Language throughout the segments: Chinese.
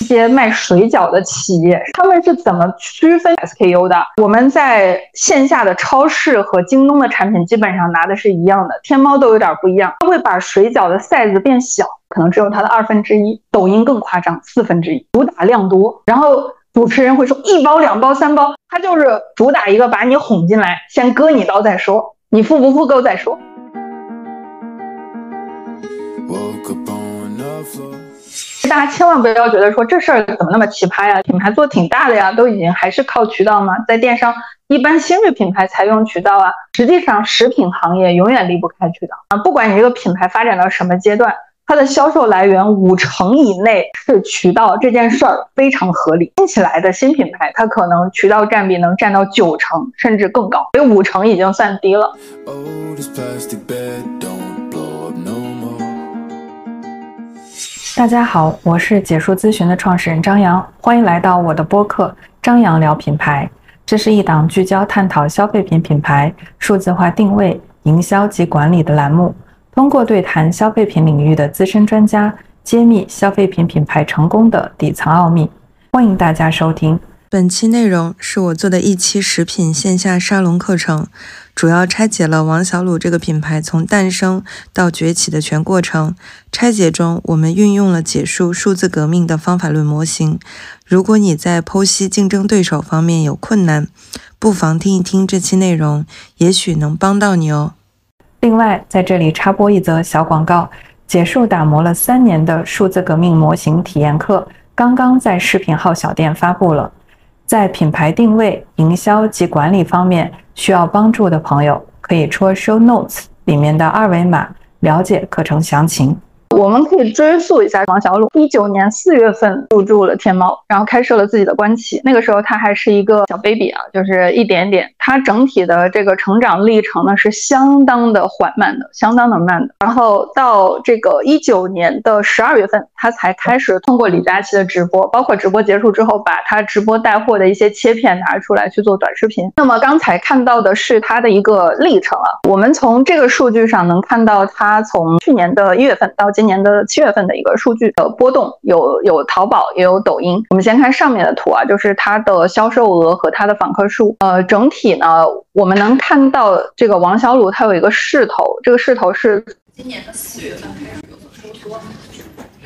一些卖水饺的企业，他们是怎么区分 SKU 的？我们在线下的超市和京东的产品基本上拿的是一样的，天猫都有点不一样，它会把水饺的 size 变小，可能只有它的二分之一。抖音更夸张，四分之一，主打量多。然后主持人会说一包、两包、三包，他就是主打一个把你哄进来，先割你刀再说，你付不付够再说。大家千万不要觉得说这事儿怎么那么奇葩呀？品牌做挺大的呀，都已经还是靠渠道吗？在电商，一般新锐品牌才用渠道啊。实际上，食品行业永远离不开渠道啊。不管你这个品牌发展到什么阶段，它的销售来源五成以内是渠道，这件事儿非常合理。新起来的新品牌，它可能渠道占比能占到九成甚至更高，所以五成已经算低了。大家好，我是解数咨询的创始人张扬，欢迎来到我的播客《张扬聊品牌》。这是一档聚焦探讨消费品品牌数字化定位、营销及管理的栏目，通过对谈消费品领域的资深专家，揭秘消费品品牌成功的底层奥秘。欢迎大家收听。本期内容是我做的一期食品线下沙龙课程，主要拆解了王小卤这个品牌从诞生到崛起的全过程。拆解中，我们运用了解数数字革命的方法论模型。如果你在剖析竞争对手方面有困难，不妨听一听这期内容，也许能帮到你哦。另外，在这里插播一则小广告：解数打磨了三年的数字革命模型体验课，刚刚在视频号小店发布了。在品牌定位、营销及管理方面需要帮助的朋友，可以戳 Show Notes 里面的二维码了解课程详情。我们可以追溯一下王小鲁，一九年四月份入驻了天猫，然后开设了自己的官旗。那个时候他还是一个小 baby 啊，就是一点点。他整体的这个成长历程呢是相当的缓慢的，相当的慢的。然后到这个一九年的十二月份，他才开始通过李佳琦的直播，包括直播结束之后，把他直播带货的一些切片拿出来去做短视频。那么刚才看到的是他的一个历程啊，我们从这个数据上能看到他从去年的一月份到今。今年的七月份的一个数据的波动，有有淘宝也有抖音。我们先看上面的图啊，就是它的销售额和它的访客数。呃，整体呢，我们能看到这个王小鲁它有一个势头，这个势头是今年的四月份开始有所收缩。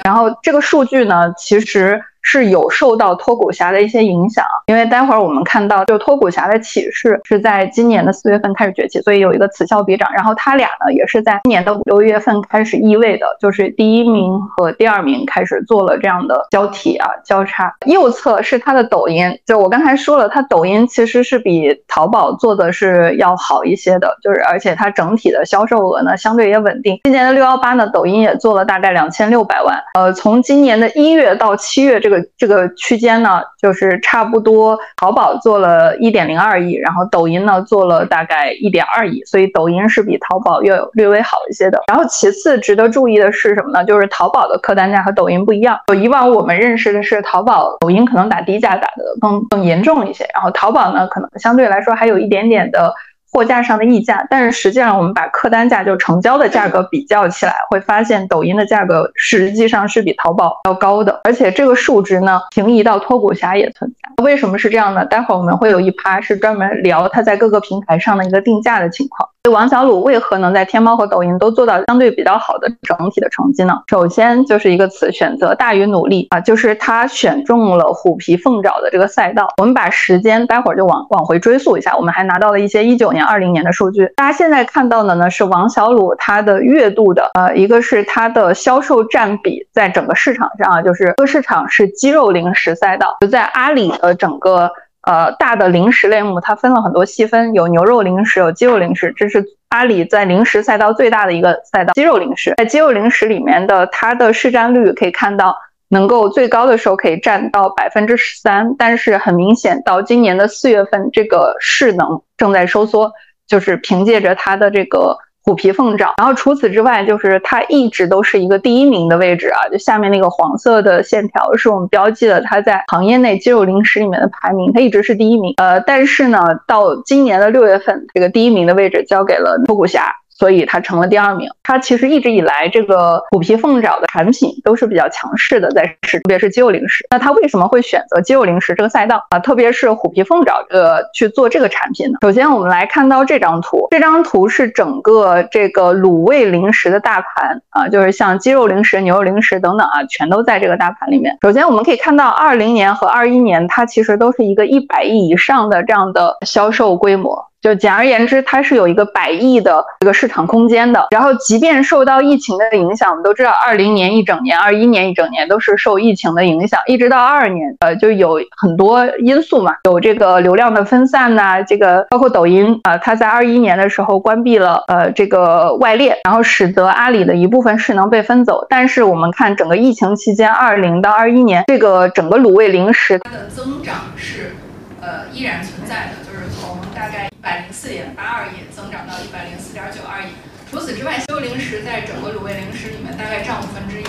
然后这个数据呢，其实。是有受到脱骨侠的一些影响，因为待会儿我们看到，就脱骨侠的起势是在今年的四月份开始崛起，所以有一个此消彼长。然后他俩呢，也是在今年的五六月份开始易位的，就是第一名和第二名开始做了这样的交替啊交叉。右侧是他的抖音，就我刚才说了，他抖音其实是比淘宝做的是要好一些的，就是而且它整体的销售额呢相对也稳定。今年的六幺八呢，抖音也做了大概两千六百万。呃，从今年的一月到七月这这个。这个区间呢，就是差不多，淘宝做了一点零二亿，然后抖音呢做了大概一点二亿，所以抖音是比淘宝要略微好一些的。然后其次值得注意的是什么呢？就是淘宝的客单价和抖音不一样。以往我们认识的是淘宝、抖音可能打低价打的更更严重一些，然后淘宝呢可能相对来说还有一点点的。货架上的溢价，但是实际上我们把客单价就成交的价格比较起来，会发现抖音的价格实际上是比淘宝要高的，而且这个数值呢平移到脱骨侠也存在。为什么是这样呢？待会儿我们会有一趴是专门聊它在各个平台上的一个定价的情况。王小鲁为何能在天猫和抖音都做到相对比较好的整体的成绩呢？首先就是一个词，选择大于努力啊，就是他选中了虎皮凤爪的这个赛道。我们把时间待会儿就往往回追溯一下，我们还拿到了一些一九年、二零年的数据。大家现在看到的呢是王小鲁他的月度的，呃，一个是它的销售占比在整个市场上啊，就是这个市场是鸡肉零食赛道，就在阿里的整个。呃，大的零食类目，它分了很多细分，有牛肉零食，有鸡肉零食，这是阿里在零食赛道最大的一个赛道。鸡肉零食在鸡肉零食里面的它的市占率可以看到，能够最高的时候可以占到百分之十三，但是很明显到今年的四月份，这个势能正在收缩，就是凭借着它的这个。虎皮凤爪，然后除此之外，就是它一直都是一个第一名的位置啊。就下面那个黄色的线条，是我们标记了它在行业内鸡肉零食里面的排名，它一直是第一名。呃，但是呢，到今年的六月份，这个第一名的位置交给了脱骨侠。所以它成了第二名。它其实一直以来这个虎皮凤爪的产品都是比较强势的，在市，特别是鸡肉零食。那它为什么会选择鸡肉零食这个赛道啊？特别是虎皮凤爪呃去做这个产品呢？首先我们来看到这张图，这张图是整个这个卤味零食的大盘啊，就是像鸡肉零食、牛肉零食等等啊，全都在这个大盘里面。首先我们可以看到，二零年和二一年它其实都是一个一百亿以上的这样的销售规模。就简而言之，它是有一个百亿的这个市场空间的。然后，即便受到疫情的影响，我们都知道，二零年一整年、二一年一整年都是受疫情的影响，一直到二二年，呃，就有很多因素嘛，有这个流量的分散呐，这个包括抖音啊，它在二一年的时候关闭了呃这个外链，然后使得阿里的一部分势能被分走。但是我们看整个疫情期间，二零到二一年，这个整个卤味零食它的增长是呃依然存在的。就是从大概一百零四点八二亿增长到一百零四点九二亿。除此之外，西肉零食在整个卤味零食里面大概占五分之一。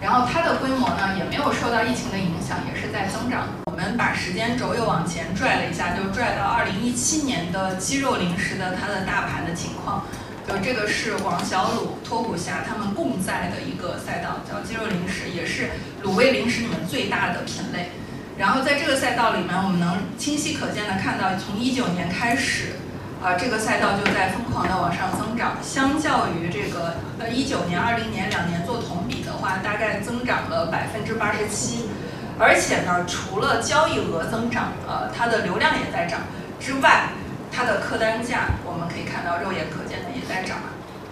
然后它的规模呢也没有受到疫情的影响，也是在增长。我们把时间轴又往前拽了一下，就拽到二零一七年的鸡肉零食的它的大盘的情况。就这个是王小卤、托普侠他们共在的一个赛道，叫鸡肉零食，也是卤味零食里面最大的品类。然后在这个赛道里面，我们能清晰可见的看到，从一九年开始，啊，这个赛道就在疯狂的往上增长。相较于这个呃一九年、二零年两年做同比的话，大概增长了百分之八十七。而且呢，除了交易额增长，呃，它的流量也在涨之外，它的客单价我们可以看到肉眼可见的也在涨。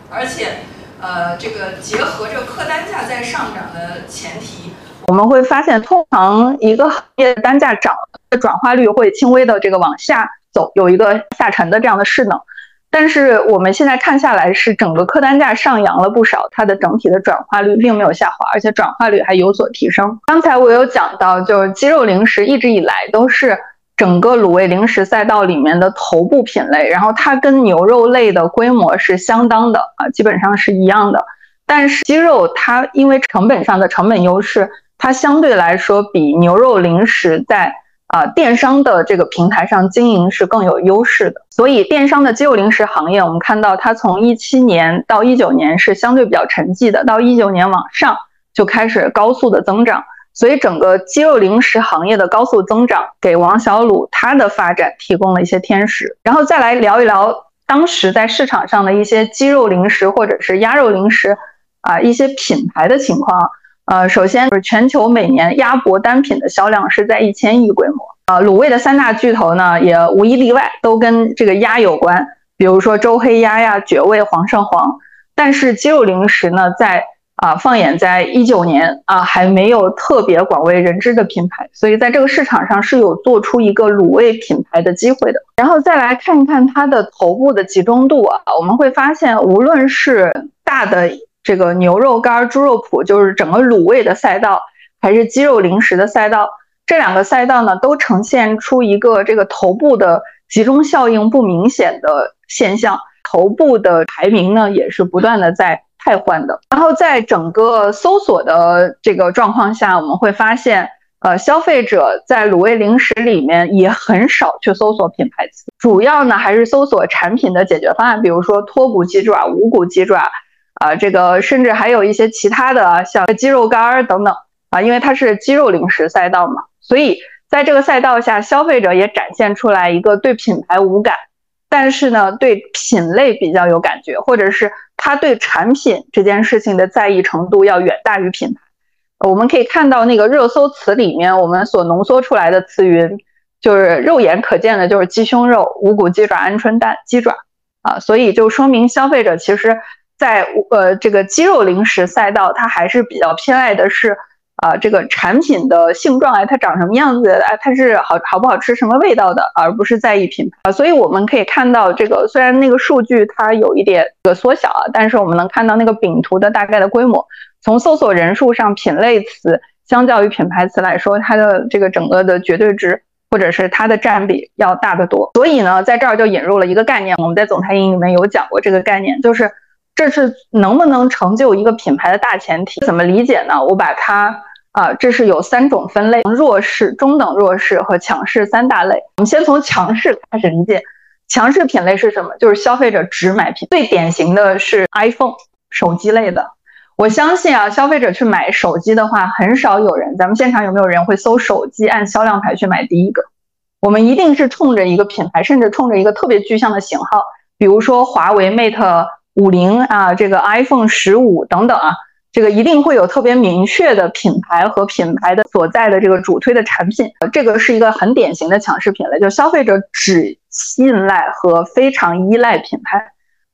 而且，呃，这个结合着客单价在上涨的前提。我们会发现，通常一个行业的单价涨，转化率会轻微的这个往下走，有一个下沉的这样的势能。但是我们现在看下来，是整个客单价上扬了不少，它的整体的转化率并没有下滑，而且转化率还有所提升。刚才我有讲到，就是鸡肉零食一直以来都是整个卤味零食赛道里面的头部品类，然后它跟牛肉类的规模是相当的啊，基本上是一样的。但是鸡肉它因为成本上的成本优势。它相对来说比牛肉零食在啊电商的这个平台上经营是更有优势的，所以电商的鸡肉零食行业，我们看到它从一七年到一九年是相对比较沉寂的，到一九年往上就开始高速的增长，所以整个鸡肉零食行业的高速增长给王小卤它的发展提供了一些天时。然后再来聊一聊当时在市场上的一些鸡肉零食或者是鸭肉零食啊一些品牌的情况。呃，首先就是全球每年鸭脖单品的销量是在一千亿规模。呃，卤味的三大巨头呢，也无一例外都跟这个鸭有关，比如说周黑鸭呀、绝味、煌胜煌。但是鸡肉零食呢，在啊放眼在一九年啊，还没有特别广为人知的品牌，所以在这个市场上是有做出一个卤味品牌的机会的。然后再来看一看它的头部的集中度啊，我们会发现，无论是大的。这个牛肉干、猪肉脯就是整个卤味的赛道，还是鸡肉零食的赛道？这两个赛道呢，都呈现出一个这个头部的集中效应不明显的现象。头部的排名呢，也是不断的在汰换的。然后在整个搜索的这个状况下，我们会发现，呃，消费者在卤味零食里面也很少去搜索品牌词，主要呢还是搜索产品的解决方案，比如说脱骨鸡爪、无骨鸡爪。啊，这个甚至还有一些其他的，像鸡肉干儿等等啊，因为它是鸡肉零食赛道嘛，所以在这个赛道下，消费者也展现出来一个对品牌无感，但是呢，对品类比较有感觉，或者是他对产品这件事情的在意程度要远大于品牌。我们可以看到那个热搜词里面，我们所浓缩出来的词云，就是肉眼可见的，就是鸡胸肉、无骨鸡爪、鹌鹑蛋、鸡爪啊，所以就说明消费者其实。在呃这个鸡肉零食赛道，它还是比较偏爱的是啊这个产品的性状，哎，它长什么样子，哎，它是好好不好吃，什么味道的，而不是在意品牌。所以我们可以看到，这个虽然那个数据它有一点个缩小啊，但是我们能看到那个饼图的大概的规模。从搜索人数上，品类词相较于品牌词来说，它的这个整个的绝对值或者是它的占比要大得多。所以呢，在这儿就引入了一个概念，我们在总裁营里面有讲过这个概念，就是。这是能不能成就一个品牌的大前提？怎么理解呢？我把它啊，这是有三种分类：弱势、中等弱势和强势三大类。我们先从强势开始理解。强势品类是什么？就是消费者只买品，最典型的是 iPhone 手机类的。我相信啊，消费者去买手机的话，很少有人。咱们现场有没有人会搜手机按销量排去买第一个？我们一定是冲着一个品牌，甚至冲着一个特别具象的型号，比如说华为 Mate 五零啊，这个 iPhone 十五等等啊。这个一定会有特别明确的品牌和品牌的所在的这个主推的产品，这个是一个很典型的强势品类，就消费者只信赖和非常依赖品牌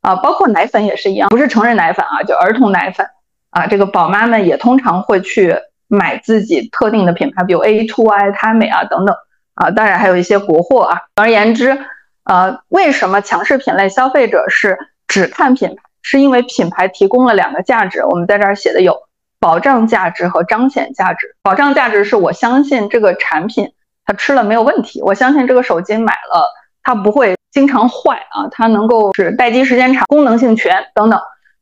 啊，包括奶粉也是一样，不是成人奶粉啊，就儿童奶粉啊，这个宝妈们也通常会去买自己特定的品牌，比如 A to I、他美啊等等啊，当然还有一些国货啊。总而言之，呃，为什么强势品类消费者是只看品牌？是因为品牌提供了两个价值，我们在这儿写的有保障价值和彰显价值。保障价值是我相信这个产品它吃了没有问题，我相信这个手机买了它不会经常坏啊，它能够是待机时间长、功能性全等等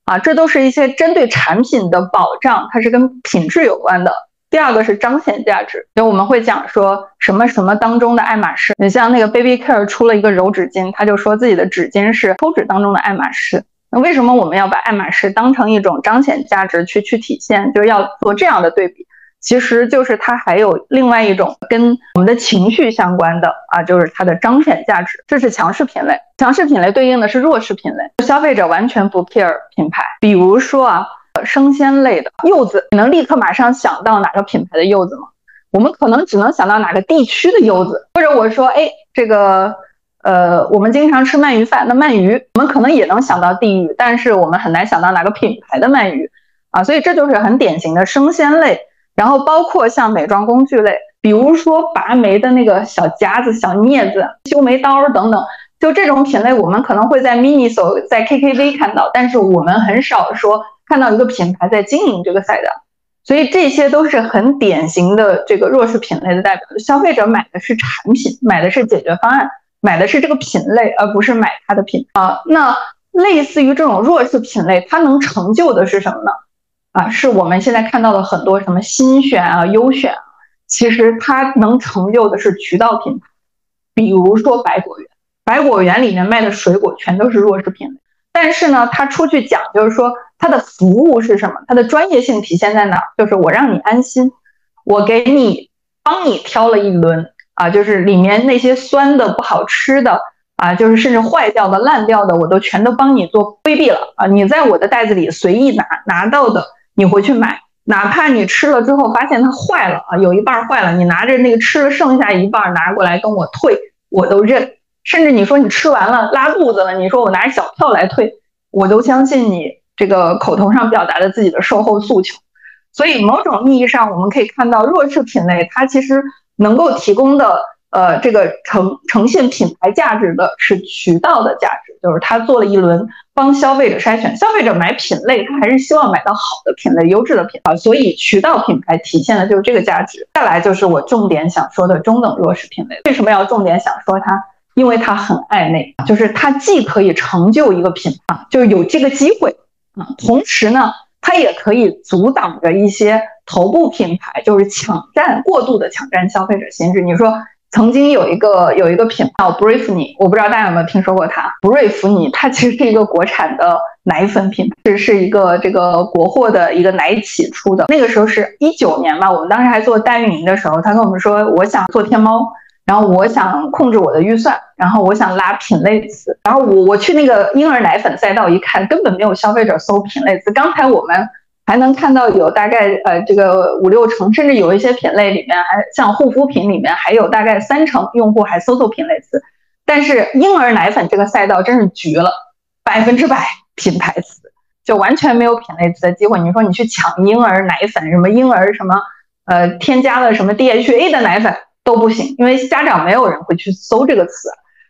啊，这都是一些针对产品的保障，它是跟品质有关的。第二个是彰显价值，就我们会讲说什么什么当中的爱马仕，你像那个 Baby Care 出了一个柔纸巾，他就说自己的纸巾是抽纸当中的爱马仕。那为什么我们要把爱马仕当成一种彰显价值去去体现？就是要做这样的对比，其实就是它还有另外一种跟我们的情绪相关的啊，就是它的彰显价值。这是强势品类，强势品类对应的是弱势品类，消费者完全不 care 品牌。比如说啊，生鲜类的柚子，你能立刻马上想到哪个品牌的柚子吗？我们可能只能想到哪个地区的柚子，或者我说，哎，这个。呃，我们经常吃鳗鱼饭，那鳗鱼我们可能也能想到地域，但是我们很难想到哪个品牌的鳗鱼啊，所以这就是很典型的生鲜类。然后包括像美妆工具类，比如说拔眉的那个小夹子、小镊子、修眉刀等等，就这种品类，我们可能会在 MINISO、在 KKV 看到，但是我们很少说看到一个品牌在经营这个赛道。所以这些都是很典型的这个弱势品类的代表。消费者买的是产品，买的是解决方案。买的是这个品类，而不是买它的品啊。那类似于这种弱势品类，它能成就的是什么呢？啊，是我们现在看到的很多什么新选啊、优选啊，其实它能成就的是渠道品牌。比如说百果园，百果园里面卖的水果全都是弱势品类，但是呢，它出去讲就是说它的服务是什么？它的专业性体现在哪？就是我让你安心，我给你帮你挑了一轮。啊，就是里面那些酸的、不好吃的啊，就是甚至坏掉的、烂掉的，我都全都帮你做规避了啊！你在我的袋子里随意拿拿到的，你回去买，哪怕你吃了之后发现它坏了啊，有一半坏了，你拿着那个吃了剩下一半拿过来跟我退，我都认。甚至你说你吃完了拉肚子了，你说我拿小票来退，我都相信你这个口头上表达的自己的售后诉求。所以某种意义上，我们可以看到弱势品类它其实。能够提供的呃，这个呈呈现品牌价值的是渠道的价值，就是他做了一轮帮消费者筛选，消费者买品类，他还是希望买到好的品类、优质的品啊，所以渠道品牌体现的就是这个价值。再来就是我重点想说的中等弱势品类，为什么要重点想说它？因为它很暧昧，就是它既可以成就一个品牌，就是有这个机会啊，同时呢。它也可以阻挡着一些头部品牌，就是抢占过度的抢占消费者心智。你说曾经有一个有一个品牌叫 Briefni，我不知道大家有没有听说过它。布瑞弗尼它其实是一个国产的奶粉品牌，是是一个这个国货的一个奶企出的。那个时候是一九年吧，我们当时还做代运营的时候，他跟我们说，我想做天猫。然后我想控制我的预算，然后我想拉品类词，然后我我去那个婴儿奶粉赛道一看，根本没有消费者搜品类词。刚才我们还能看到有大概呃这个五六成，甚至有一些品类里面还像护肤品里面还有大概三成用户还搜索品类词，但是婴儿奶粉这个赛道真是绝了，百分之百品牌词，就完全没有品类词的机会。你说你去抢婴儿奶粉，什么婴儿什么呃添加了什么 DHA 的奶粉？都不行，因为家长没有人会去搜这个词，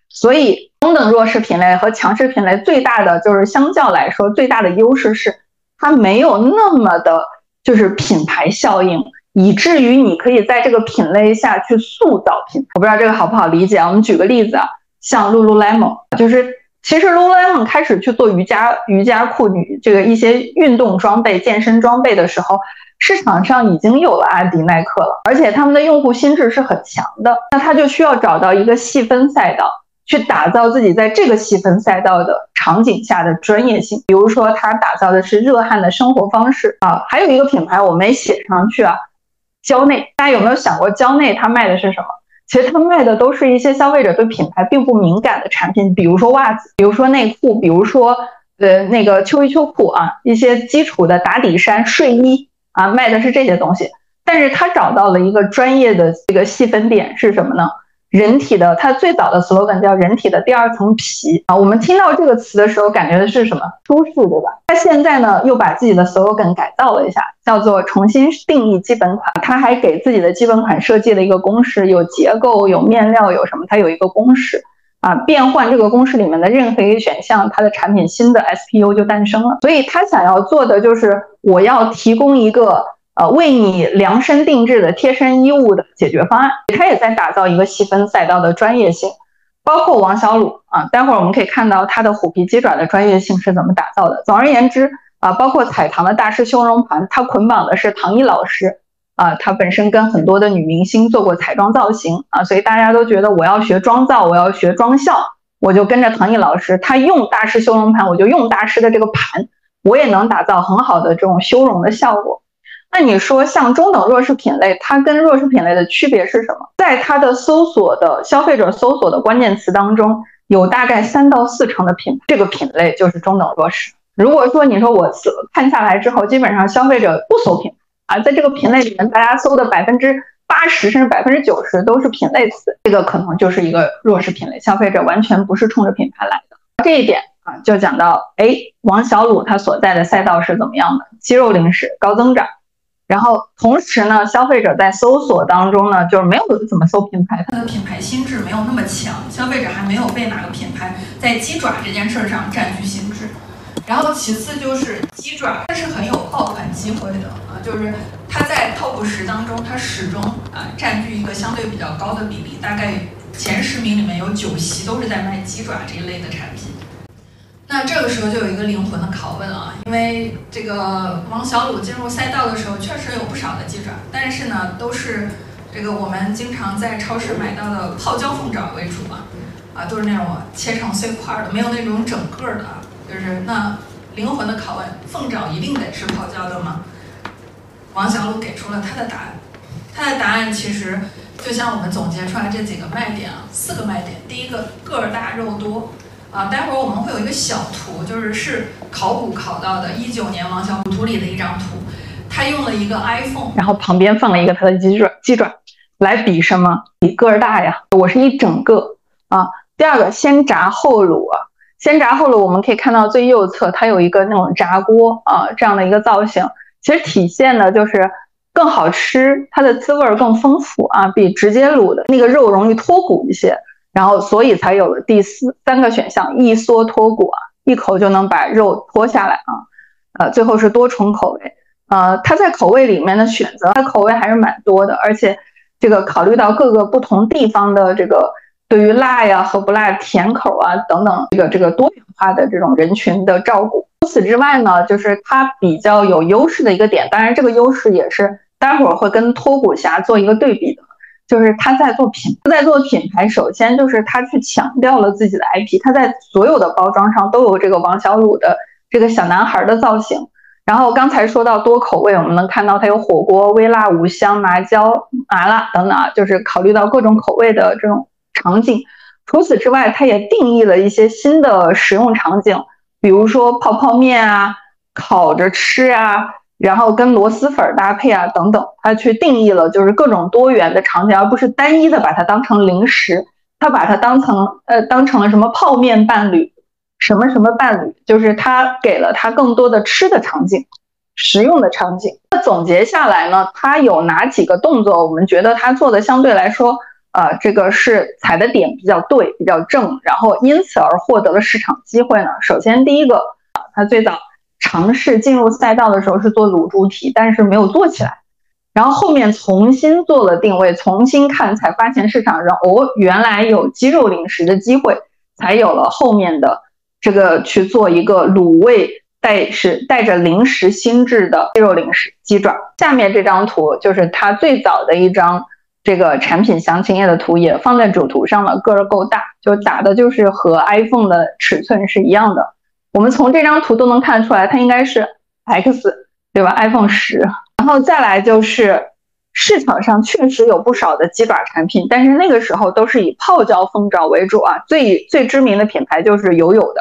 所以中等弱势品类和强势品类最大的就是相较来说最大的优势是它没有那么的，就是品牌效应，以至于你可以在这个品类下去塑造品。我不知道这个好不好理解啊？我们举个例子啊，像 Lululemon，就是其实 Lululemon 开始去做瑜伽瑜伽裤女这个一些运动装备、健身装备的时候。市场上已经有了阿迪耐克了，而且他们的用户心智是很强的，那他就需要找到一个细分赛道，去打造自己在这个细分赛道的场景下的专业性。比如说，他打造的是热汗的生活方式啊，还有一个品牌我没写上去啊，蕉内。大家有没有想过，蕉内它卖的是什么？其实它卖的都是一些消费者对品牌并不敏感的产品，比如说袜子，比如说内裤，比如说呃那个秋衣秋裤啊，一些基础的打底衫、睡衣啊，卖的是这些东西。但是他找到了一个专业的这个细分点是什么呢？人体的，它最早的 slogan 叫“人体的第二层皮”啊。我们听到这个词的时候，感觉的是什么？舒适，对吧？他现在呢，又把自己的 slogan 改造了一下，叫做“重新定义基本款”。他还给自己的基本款设计了一个公式，有结构，有面料，有什么？它有一个公式啊。变换这个公式里面的任何一个选项，它的产品新的 SPU 就诞生了。所以他想要做的就是，我要提供一个。呃，为你量身定制的贴身衣物的解决方案，他也在打造一个细分赛道的专业性，包括王小鲁啊，待会儿我们可以看到他的虎皮鸡爪的专业性是怎么打造的。总而言之啊，包括彩棠的大师修容盘，它捆绑的是唐艺老师啊，他本身跟很多的女明星做过彩妆造型啊，所以大家都觉得我要学妆造，我要学妆效，我就跟着唐艺老师，他用大师修容盘，我就用大师的这个盘，我也能打造很好的这种修容的效果。那你说像中等弱势品类，它跟弱势品类的区别是什么？在它的搜索的消费者搜索的关键词当中，有大概三到四成的品这个品类就是中等弱势。如果说你说我看下来之后，基本上消费者不搜品啊，在这个品类里面，大家搜的百分之八十甚至百分之九十都是品类词，这个可能就是一个弱势品类，消费者完全不是冲着品牌来的。这一点啊，就讲到哎，王小鲁他所在的赛道是怎么样的？肌肉零食高增长。然后同时呢，消费者在搜索当中呢，就是没有怎么搜品牌，他的品牌心智没有那么强，消费者还没有被哪个品牌在鸡爪这件事上占据心。然后其次就是鸡爪，它是很有爆款机会的啊，就是它在 top 十当中，它始终啊占据一个相对比较高的比例，大概前十名里面有九席都是在卖鸡爪这一类的产品。那这个时候就有一个灵魂的拷问啊，因为这个王小鲁进入赛道的时候，确实有不少的鸡爪，但是呢，都是这个我们经常在超市买到的泡椒凤爪为主嘛，啊，都是那种切成碎块的，没有那种整个的。就是那灵魂的拷问，凤爪一定得吃泡椒的吗？王小鲁给出了他的答案，他的答案其实就像我们总结出来这几个卖点啊，四个卖点，第一个个儿大肉多。啊，待会儿我们会有一个小图，就是是考古考到的，一九年王小鲁图里的一张图，他用了一个 iPhone，然后旁边放了一个他的鸡爪，鸡爪来比什么？比个儿大呀，我是一整个啊。第二个，先炸后卤啊，先炸后卤，我们可以看到最右侧它有一个那种炸锅啊这样的一个造型，其实体现的就是更好吃，它的滋味更丰富啊，比直接卤的那个肉容易脱骨一些。然后，所以才有了第四三个选项，一缩脱骨啊，一口就能把肉脱下来啊。呃，最后是多重口味，呃，它在口味里面的选择，它口味还是蛮多的，而且这个考虑到各个不同地方的这个对于辣呀和不辣、甜口啊等等这个这个多元化的这种人群的照顾。除此之外呢，就是它比较有优势的一个点，当然这个优势也是待会儿会跟脱骨侠做一个对比的。就是他在做品，他在做品牌。首先就是他去强调了自己的 IP，他在所有的包装上都有这个王小鲁的这个小男孩的造型。然后刚才说到多口味，我们能看到它有火锅、微辣、五香、麻椒、麻辣等等，就是考虑到各种口味的这种场景。除此之外，它也定义了一些新的使用场景，比如说泡泡面啊、烤着吃啊。然后跟螺蛳粉搭配啊，等等，它去定义了就是各种多元的场景，而不是单一的把它当成零食，它把它当成呃当成了什么泡面伴侣，什么什么伴侣，就是它给了它更多的吃的场景，实用的场景。那总结下来呢，它有哪几个动作？我们觉得它做的相对来说，呃，这个是踩的点比较对，比较正，然后因此而获得了市场机会呢。首先第一个啊，他最早。尝试进入赛道的时候是做卤猪蹄，但是没有做起来，然后后面重新做了定位，重新看才发现市场上哦原来有鸡肉零食的机会，才有了后面的这个去做一个卤味带是带着零食心智的鸡肉零食鸡爪。下面这张图就是他最早的一张这个产品详情页的图也放在主图上了，个儿够大，就打的就是和 iPhone 的尺寸是一样的。我们从这张图都能看出来，它应该是 X，对吧？iPhone 十。然后再来就是市场上确实有不少的鸡爪产品，但是那个时候都是以泡椒凤爪为主啊。最最知名的品牌就是友友的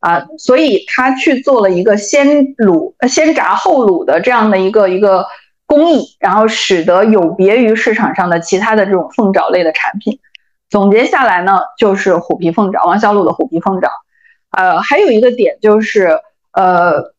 啊，所以他去做了一个先卤、先炸后卤的这样的一个一个。工艺，然后使得有别于市场上的其他的这种凤爪类的产品。总结下来呢，就是虎皮凤爪，王小卤的虎皮凤爪。呃，还有一个点就是，呃，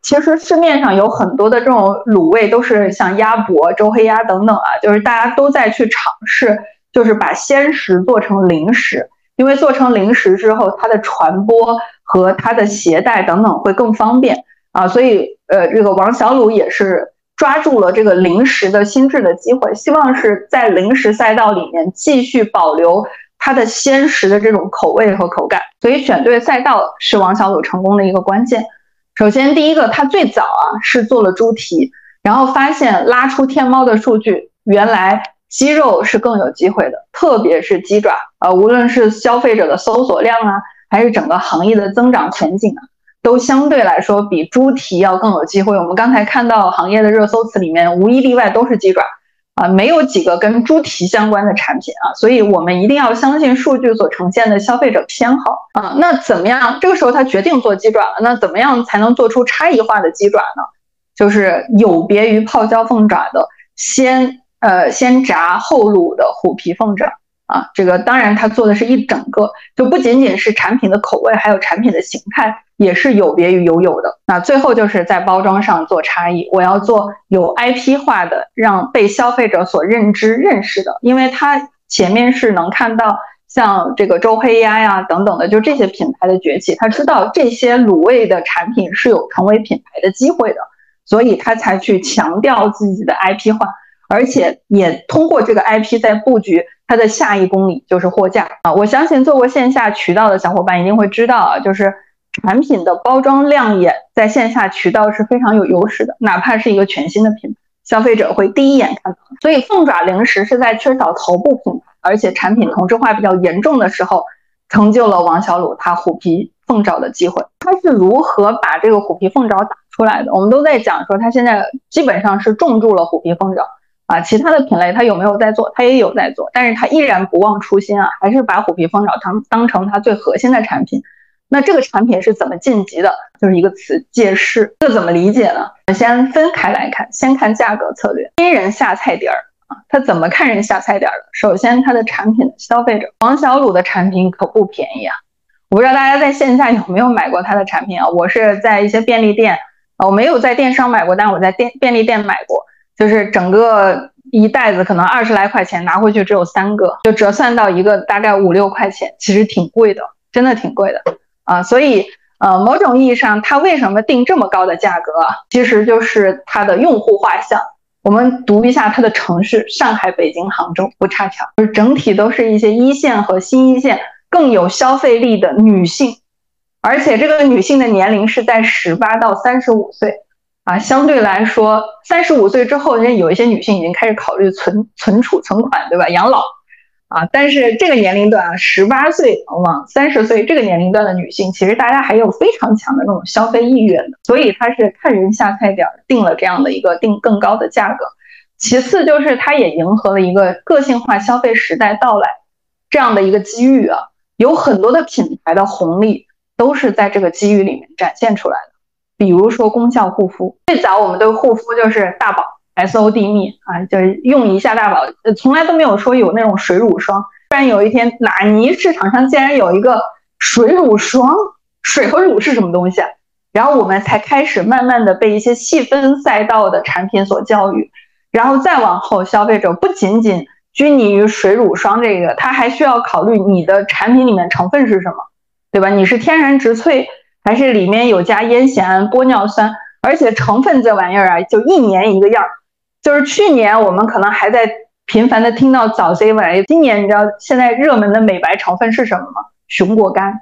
其实市面上有很多的这种卤味，都是像鸭脖、周黑鸭等等啊，就是大家都在去尝试，就是把鲜食做成零食，因为做成零食之后，它的传播和它的携带等等会更方便啊。所以，呃，这个王小卤也是。抓住了这个零食的心智的机会，希望是在零食赛道里面继续保留它的鲜食的这种口味和口感，所以选对赛道是王小卤成功的一个关键。首先，第一个，它最早啊是做了猪蹄，然后发现拉出天猫的数据，原来鸡肉是更有机会的，特别是鸡爪啊，无论是消费者的搜索量啊，还是整个行业的增长前景啊。都相对来说比猪蹄要更有机会。我们刚才看到行业的热搜词里面，无一例外都是鸡爪啊，没有几个跟猪蹄相关的产品啊。所以我们一定要相信数据所呈现的消费者偏好啊。那怎么样？这个时候他决定做鸡爪了。那怎么样才能做出差异化的鸡爪呢？就是有别于泡椒凤爪的先呃先炸后卤的虎皮凤爪。啊，这个当然，它做的是一整个，就不仅仅是产品的口味，还有产品的形态，也是有别于友友的。那最后就是在包装上做差异，我要做有 IP 化的，让被消费者所认知、认识的。因为它前面是能看到像这个周黑鸭呀等等的，就这些品牌的崛起，他知道这些卤味的产品是有成为品牌的机会的，所以他才去强调自己的 IP 化，而且也通过这个 IP 在布局。它的下一公里就是货架啊！我相信做过线下渠道的小伙伴一定会知道啊，就是产品的包装亮眼，在线下渠道是非常有优势的。哪怕是一个全新的品牌，消费者会第一眼看到。所以凤爪零食是在缺少头部品牌，而且产品同质化比较严重的时候，成就了王小卤他虎皮凤爪的机会。他是如何把这个虎皮凤爪打出来的？我们都在讲说，他现在基本上是重注了虎皮凤爪。啊，其他的品类它有没有在做？它也有在做，但是它依然不忘初心啊，还是把虎皮凤爪当当成它最核心的产品。那这个产品是怎么晋级的？就是一个词借势。这怎么理解呢？我先分开来看，先看价格策略。新人下菜碟儿啊，他怎么看人下菜碟儿的？首先，它的产品消费者王小卤的产品可不便宜啊。我不知道大家在线下有没有买过他的产品啊？我是在一些便利店啊，我没有在电商买过，但我在店便利店买过。就是整个一袋子可能二十来块钱，拿回去只有三个，就折算到一个大概五六块钱，其实挺贵的，真的挺贵的啊。所以呃，某种意义上，它为什么定这么高的价格？其实就是它的用户画像。我们读一下它的城市：上海、北京、杭州，不差钱，就是整体都是一些一线和新一线更有消费力的女性，而且这个女性的年龄是在十八到三十五岁。啊，相对来说，三十五岁之后，人家有一些女性已经开始考虑存存储存款，对吧？养老，啊，但是这个年龄段啊，十八岁往三十岁这个年龄段的女性，其实大家还有非常强的那种消费意愿的，所以她是看人下菜碟儿定了这样的一个定更高的价格。其次就是它也迎合了一个个性化消费时代到来这样的一个机遇啊，有很多的品牌的红利都是在这个机遇里面展现出来的。比如说功效护肤，最早我们的护肤就是大宝 S O D 蜜啊，就是用一下大宝，从来都没有说有那种水乳霜。突然有一天，纳尼市场上竟然有一个水乳霜，水和乳是什么东西啊？然后我们才开始慢慢的被一些细分赛道的产品所教育，然后再往后，消费者不仅仅拘泥于水乳霜这个，他还需要考虑你的产品里面成分是什么，对吧？你是天然植萃。还是里面有加烟酰胺、玻尿酸，而且成分这玩意儿啊，就一年一个样儿。就是去年我们可能还在频繁的听到早 C 晚 A，，今年你知道现在热门的美白成分是什么吗？熊果苷，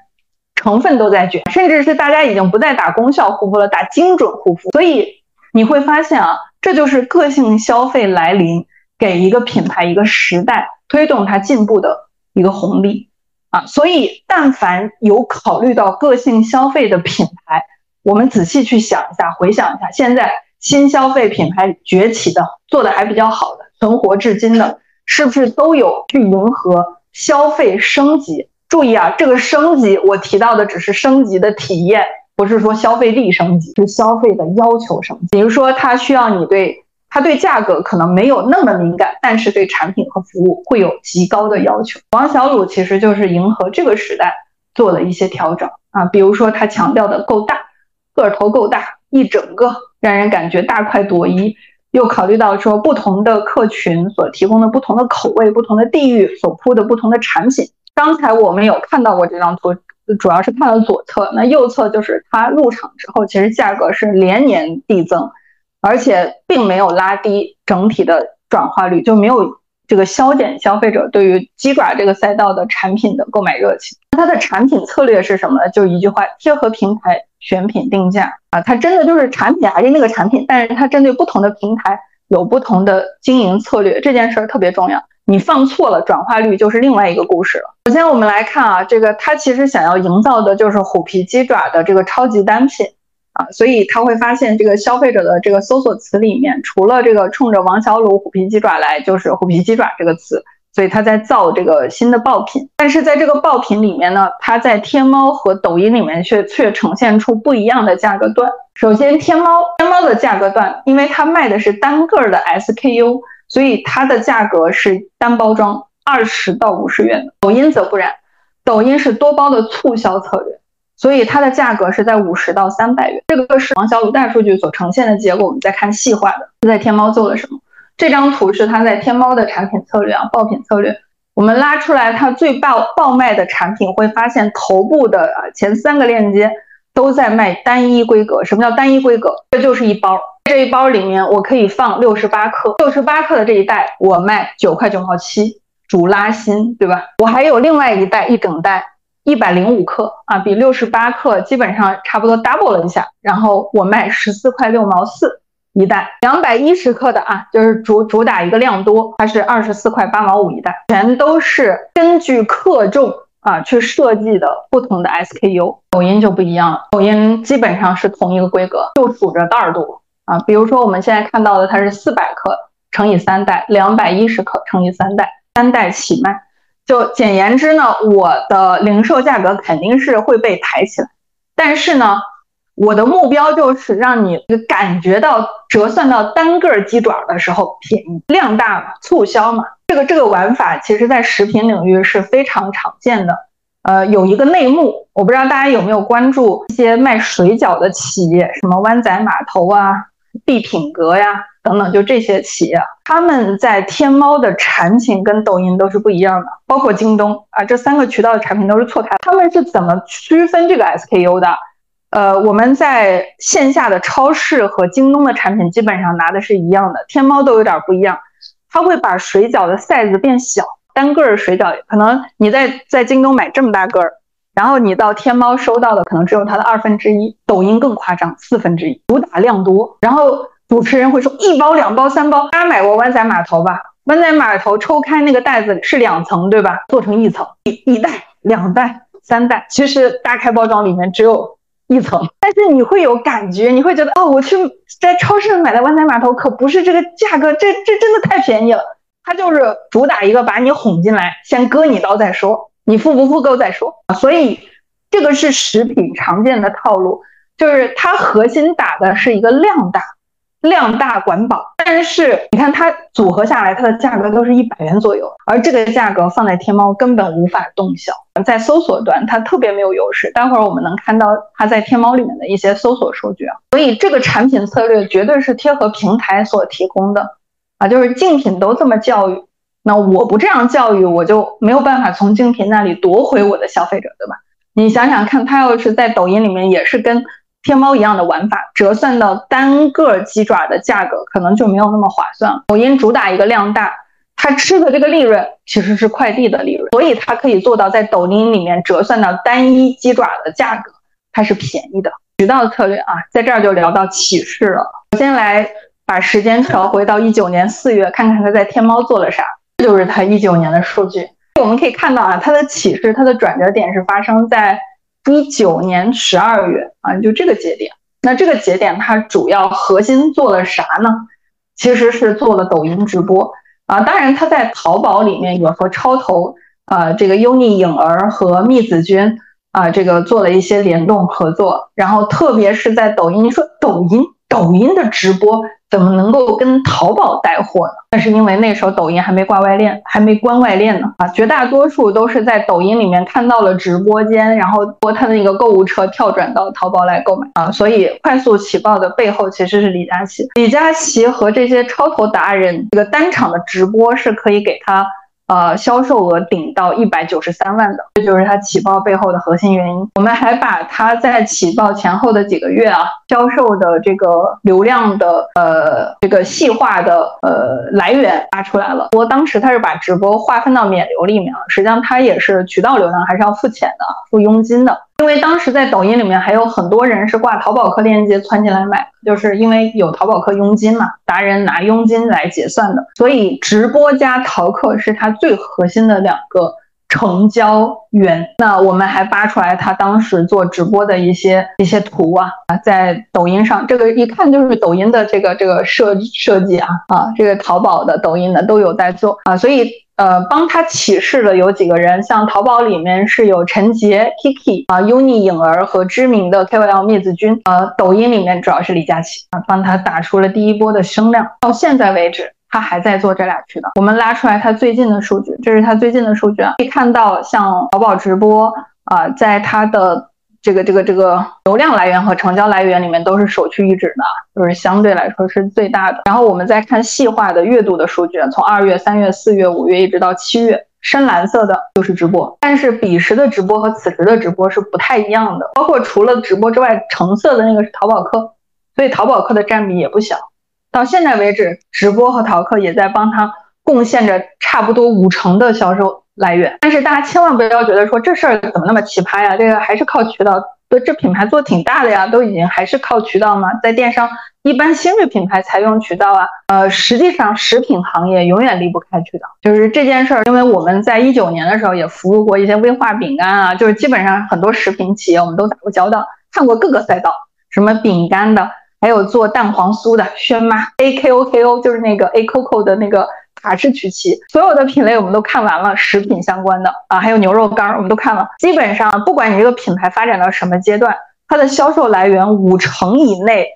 成分都在卷，甚至是大家已经不再打功效护肤了，打精准护肤。所以你会发现啊，这就是个性消费来临，给一个品牌、一个时代推动它进步的一个红利啊。所以，但凡有考虑到个性消费的品牌，我们仔细去想一下，回想一下，现在新消费品牌崛起的、做的还比较好的、存活至今的，是不是都有去迎合消费升级？注意啊，这个升级我提到的只是升级的体验，不是说消费力升级，是消费的要求升级。比如说，它需要你对它对价格可能没有那么敏感，但是对产品和服务会有极高的要求。王小卤其实就是迎合这个时代做了一些调整啊，比如说他强调的够大，个头够大，一整个让人感觉大快朵颐，又考虑到说不同的客群所提供的不同的口味、不同的地域所铺的不同的产品。刚才我们有看到过这张图，主要是看了左侧，那右侧就是它入场之后，其实价格是连年递增，而且并没有拉低整体的转化率，就没有这个消减消费者对于鸡爪这个赛道的产品的购买热情。它的产品策略是什么呢？就一句话：贴合平台选品定价啊，它真的就是产品还是那个产品，但是它针对不同的平台有不同的经营策略，这件事儿特别重要。你放错了，转化率就是另外一个故事了。首先，我们来看啊，这个它其实想要营造的就是虎皮鸡爪的这个超级单品啊，所以他会发现这个消费者的这个搜索词里面，除了这个冲着王小卤虎皮鸡爪来，就是虎皮鸡爪这个词，所以他在造这个新的爆品。但是在这个爆品里面呢，它在天猫和抖音里面却却呈现出不一样的价格段。首先，天猫天猫的价格段，因为它卖的是单个的 SKU。所以它的价格是单包装二十到五十元的，抖音则不然，抖音是多包的促销策略，所以它的价格是在五十到三百元。这个是王小鲁大数据所呈现的结果。我们再看细化的，在天猫做了什么？这张图是它在天猫的产品策略啊，爆品策略。我们拉出来它最爆爆卖的产品，会发现头部的啊前三个链接都在卖单一规格。什么叫单一规格？这就是一包。这一包里面我可以放六十八克，六十八克的这一袋我卖九块九毛七，主拉新，对吧？我还有另外一袋一整袋一百零五克啊，比六十八克基本上差不多 double 了一下，然后我卖十四块六毛四一袋，两百一十克的啊，就是主主打一个量多，它是二十四块八毛五一袋，全都是根据克重啊去设计的不同的 SKU。抖音就不一样了，抖音基本上是同一个规格，就数着袋儿多。啊，比如说我们现在看到的，它是四百克乘以三袋，两百一十克乘以三袋，三袋起卖。就简言之呢，我的零售价格肯定是会被抬起来，但是呢，我的目标就是让你感觉到折算到单个鸡爪的时候便宜，量大，促销嘛。这个这个玩法其实在食品领域是非常常见的。呃，有一个内幕，我不知道大家有没有关注一些卖水饺的企业，什么湾仔码头啊。B 品格呀，等等，就这些企业，他们在天猫的产品跟抖音都是不一样的，包括京东啊，这三个渠道的产品都是错开。他们是怎么区分这个 SKU 的？呃，我们在线下的超市和京东的产品基本上拿的是一样的，天猫都有点不一样，他会把水饺的 size 变小，单个儿水饺可能你在在京东买这么大个儿。然后你到天猫收到的可能只有它的二分之一，抖音更夸张，四分之一，主打量多。然后主持人会说一包、两包、三包。大家买过湾仔码头吧？湾仔码头抽开那个袋子是两层，对吧？做成一层，一一袋、两袋、三袋，其实打开包装里面只有一层，但是你会有感觉，你会觉得哦，我去在超市买的湾仔码头可不是这个价格，这这真的太便宜了。它就是主打一个把你哄进来，先割你一刀再说。你付不付够再说所以这个是食品常见的套路，就是它核心打的是一个量大，量大管饱。但是你看它组合下来，它的价格都是一百元左右，而这个价格放在天猫根本无法动销，在搜索端它特别没有优势。待会儿我们能看到它在天猫里面的一些搜索数据啊，所以这个产品策略绝对是贴合平台所提供的啊，就是竞品都这么教育。那我不这样教育，我就没有办法从竞品那里夺回我的消费者，对吧？你想想看，他要是在抖音里面也是跟天猫一样的玩法，折算到单个鸡爪的价格，可能就没有那么划算了。抖音主打一个量大，他吃的这个利润其实是快递的利润，所以它可以做到在抖音里面折算到单一鸡爪的价格，它是便宜的。渠道策略啊，在这儿就聊到启示了。我先来把时间调回到一九年四月，看看他在天猫做了啥，这就是他一九年的数据。我们可以看到啊，它的启示，它的转折点是发生在一九年十二月啊，就这个节点。那这个节点它主要核心做了啥呢？其实是做了抖音直播啊。当然，它在淘宝里面也和超投啊，这个优妮颖儿和蜜子君啊，这个做了一些联动合作。然后，特别是在抖音，你说抖音，抖音的直播。怎么能够跟淘宝带货呢？那是因为那时候抖音还没挂外链，还没关外链呢啊！绝大多数都是在抖音里面看到了直播间，然后拨他的那个购物车跳转到淘宝来购买啊！所以快速起爆的背后其实是李佳琦，李佳琦和这些超投达人，这个单场的直播是可以给他。呃，销售额顶到一百九十三万的，这就是它起爆背后的核心原因。我们还把它在起爆前后的几个月啊，销售的这个流量的呃这个细化的呃来源发出来了。我当时它是把直播划分到免流里面了，实际上它也是渠道流量，还是要付钱的，付佣金的。因为当时在抖音里面还有很多人是挂淘宝客链接窜进来买，就是因为有淘宝客佣金嘛，达人拿佣金来结算的，所以直播加淘客是它最核心的两个成交源。那我们还扒出来他当时做直播的一些一些图啊啊，在抖音上，这个一看就是抖音的这个这个设设计啊啊，这个淘宝的、抖音的都有在做啊，所以。呃，帮他起势的有几个人，像淘宝里面是有陈杰、Kiki 啊、Uni 颖儿和知名的 KOL 灭子君。呃，抖音里面主要是李佳琦啊，帮他打出了第一波的声量。到现在为止，他还在做这俩渠道。我们拉出来他最近的数据，这是他最近的数据啊，可以看到像淘宝直播啊，在他的。这个这个这个流量来源和成交来源里面都是首屈一指的，就是相对来说是最大的。然后我们再看细化的月度的数据，从二月、三月、四月、五月一直到七月，深蓝色的就是直播，但是彼时的直播和此时的直播是不太一样的。包括除了直播之外，橙色的那个是淘宝客，所以淘宝客的占比也不小。到现在为止，直播和淘客也在帮他贡献着差不多五成的销售。来源，但是大家千万不要觉得说这事儿怎么那么奇葩呀？这个还是靠渠道。对，这品牌做挺大的呀，都已经还是靠渠道吗？在电商，一般新锐品牌才用渠道啊。呃，实际上食品行业永远离不开渠道。就是这件事儿，因为我们在一九年的时候也服务过一些威化饼干啊，就是基本上很多食品企业我们都打过交道，看过各个赛道，什么饼干的，还有做蛋黄酥的轩妈 A K O K O，就是那个 A Coco 的那个。卡式曲奇，所有的品类我们都看完了，食品相关的啊，还有牛肉干我们都看了。基本上，不管你这个品牌发展到什么阶段，它的销售来源五成以内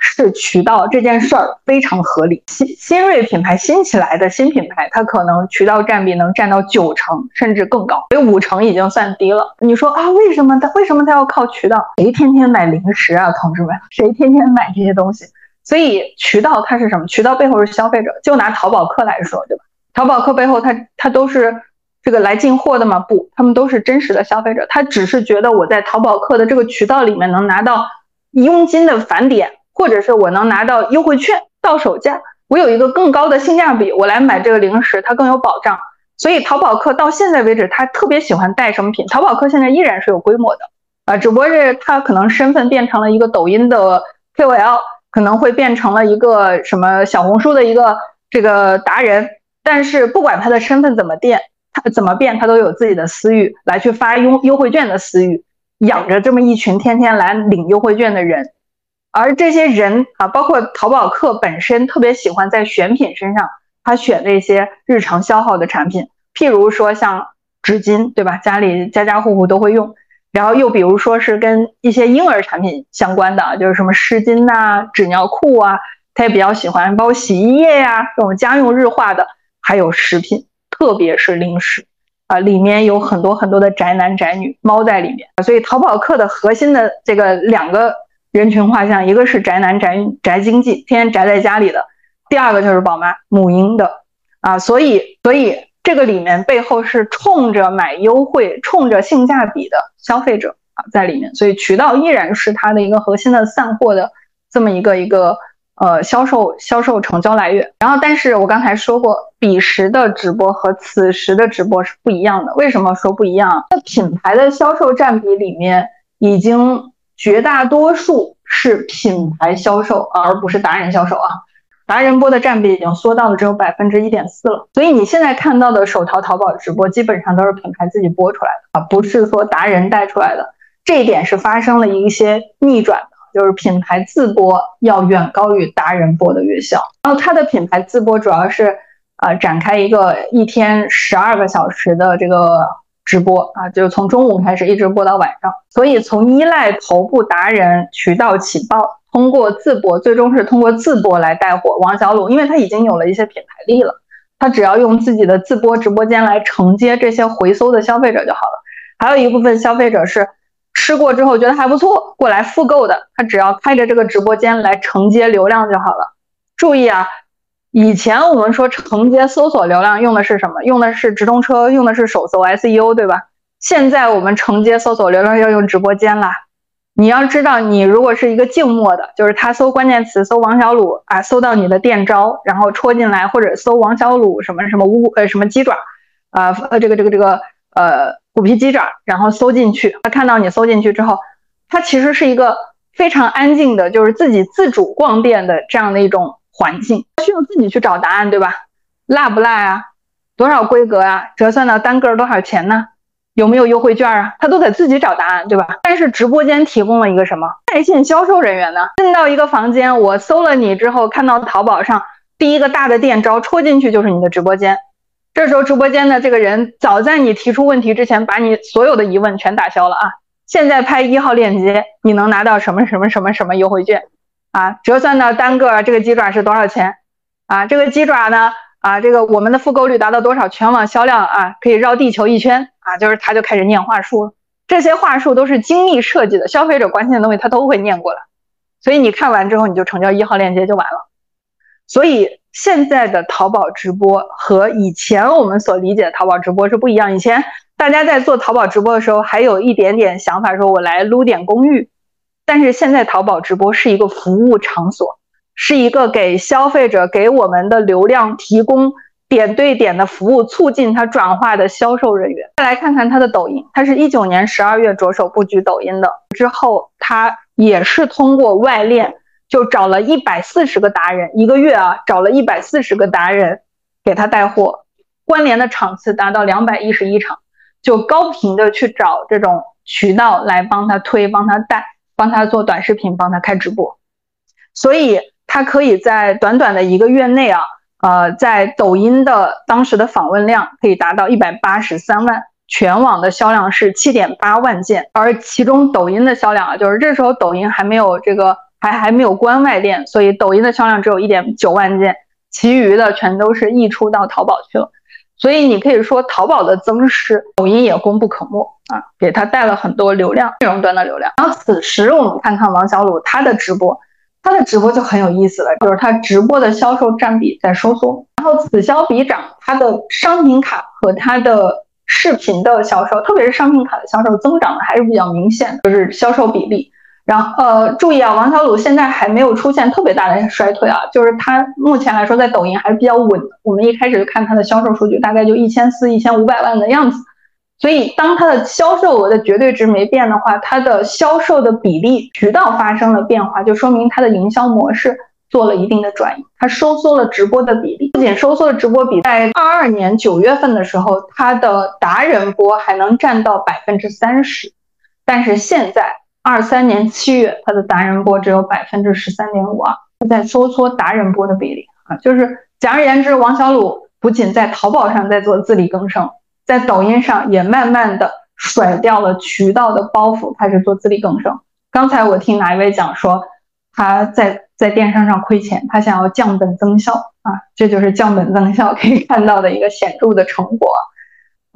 是渠道，这件事儿非常合理。新新锐品牌新起来的新品牌，它可能渠道占比能占到九成甚至更高，所以五成已经算低了。你说啊，为什么它为什么它要靠渠道？谁天天买零食啊，同志们？谁天天买这些东西？所以渠道它是什么？渠道背后是消费者。就拿淘宝客来说，对吧？淘宝客背后，它它都是这个来进货的吗？不，他们都是真实的消费者。他只是觉得我在淘宝客的这个渠道里面能拿到佣金的返点，或者是我能拿到优惠券、到手价，我有一个更高的性价比，我来买这个零食，它更有保障。所以淘宝客到现在为止，他特别喜欢带什么品？淘宝客现在依然是有规模的啊，只不过是他可能身份变成了一个抖音的 KOL。可能会变成了一个什么小红书的一个这个达人，但是不管他的身份怎么变，他怎么变，他都有自己的私欲来去发优优惠券的私欲，养着这么一群天天来领优惠券的人，而这些人啊，包括淘宝客本身特别喜欢在选品身上，他选那些日常消耗的产品，譬如说像纸巾，对吧？家里家家户户都会用。然后又比如说是跟一些婴儿产品相关的，就是什么湿巾呐、纸尿裤啊，他也比较喜欢，包括洗衣液呀这种家用日化的，还有食品，特别是零食啊，里面有很多很多的宅男宅女猫在里面。所以淘宝客的核心的这个两个人群画像，一个是宅男宅宅经济，天天宅在家里的；第二个就是宝妈母婴的啊，所以所以。这个里面背后是冲着买优惠、冲着性价比的消费者啊在里面，所以渠道依然是它的一个核心的散货的这么一个一个呃销售销售成交来源。然后，但是我刚才说过，彼时的直播和此时的直播是不一样的。为什么说不一样？那品牌的销售占比里面，已经绝大多数是品牌销售，而不是达人销售啊。达人播的占比已经缩到了只有百分之一点四了。所以你现在看到的手淘淘宝直播，基本上都是品牌自己播出来的啊，不是说达人带出来的。这一点是发生了一些逆转的，就是品牌自播要远高于达人播的月销。然后它的品牌自播主要是呃展开一个一天十二个小时的这个直播啊，就是从中午开始一直播到晚上。所以从依赖头部达人渠道起爆，通过自播，最终是通过自播来带火王小卤，因为他已经有了一些品牌力了，他只要用自己的自播直播间来承接这些回搜的消费者就好了。还有一部分消费者是。吃过之后觉得还不错，过来复购的，他只要开着这个直播间来承接流量就好了。注意啊，以前我们说承接搜索流量用的是什么？用的是直通车，用的是手搜 SEO，对吧？现在我们承接搜索流量要用直播间啦。你要知道，你如果是一个静默的，就是他搜关键词搜王小卤啊，搜到你的店招，然后戳进来，或者搜王小卤什么什么乌呃什么鸡爪啊呃这个这个这个呃。虎皮鸡爪，然后搜进去，他看到你搜进去之后，他其实是一个非常安静的，就是自己自主逛店的这样的一种环境，需要自己去找答案，对吧？辣不辣呀？多少规格啊？折算到单个多少钱呢？有没有优惠券啊？他都得自己找答案，对吧？但是直播间提供了一个什么在线销售人员呢？进到一个房间，我搜了你之后，看到淘宝上第一个大的店招，戳进去就是你的直播间。这时候直播间的这个人早在你提出问题之前，把你所有的疑问全打消了啊！现在拍一号链接，你能拿到什么什么什么什么优惠券啊？折算到单个这个鸡爪是多少钱啊？这个鸡爪呢啊，这个我们的复购率达到多少？全网销量啊，可以绕地球一圈啊！就是他就开始念话术，这些话术都是精密设计的，消费者关心的东西他都会念过来，所以你看完之后你就成交一号链接就完了，所以。现在的淘宝直播和以前我们所理解的淘宝直播是不一样。以前大家在做淘宝直播的时候，还有一点点想法，说我来撸点公寓。但是现在淘宝直播是一个服务场所，是一个给消费者、给我们的流量提供点对点的服务，促进它转化的销售人员。再来看看它的抖音，它是一九年十二月着手布局抖音的，之后它也是通过外链。就找了一百四十个达人，一个月啊，找了一百四十个达人给他带货，关联的场次达到两百一十一场，就高频的去找这种渠道来帮他推、帮他带、帮他做短视频、帮他开直播，所以他可以在短短的一个月内啊，呃，在抖音的当时的访问量可以达到一百八十三万，全网的销量是七点八万件，而其中抖音的销量啊，就是这时候抖音还没有这个。还还没有关外链，所以抖音的销量只有一点九万件，其余的全都是溢出到淘宝去了。所以你可以说淘宝的增势，抖音也功不可没啊，给他带了很多流量，内容端的流量。然后此时我们看看王小鲁他的直播，他的直播就很有意思了，就是他直播的销售占比在收缩，然后此消彼长，他的商品卡和他的视频的销售，特别是商品卡的销售增长的还是比较明显，就是销售比例。然后呃，注意啊，王小鲁现在还没有出现特别大的衰退啊，就是他目前来说在抖音还是比较稳的。我们一开始就看他的销售数据，大概就一千四、一千五百万的样子。所以当它的销售额的绝对值没变的话，它的销售的比例渠道发生了变化，就说明它的营销模式做了一定的转移。它收缩了直播的比例，不仅收缩了直播比，在二二年九月份的时候，它的达人播还能占到百分之三十，但是现在。二三年七月，它的达人播只有百分之十三点五二，在收缩达人播的比例啊。就是简而言之，王小鲁不仅在淘宝上在做自力更生，在抖音上也慢慢的甩掉了渠道的包袱，开始做自力更生。刚才我听哪一位讲说，他在在电商上亏钱，他想要降本增效啊，这就是降本增效可以看到的一个显著的成果。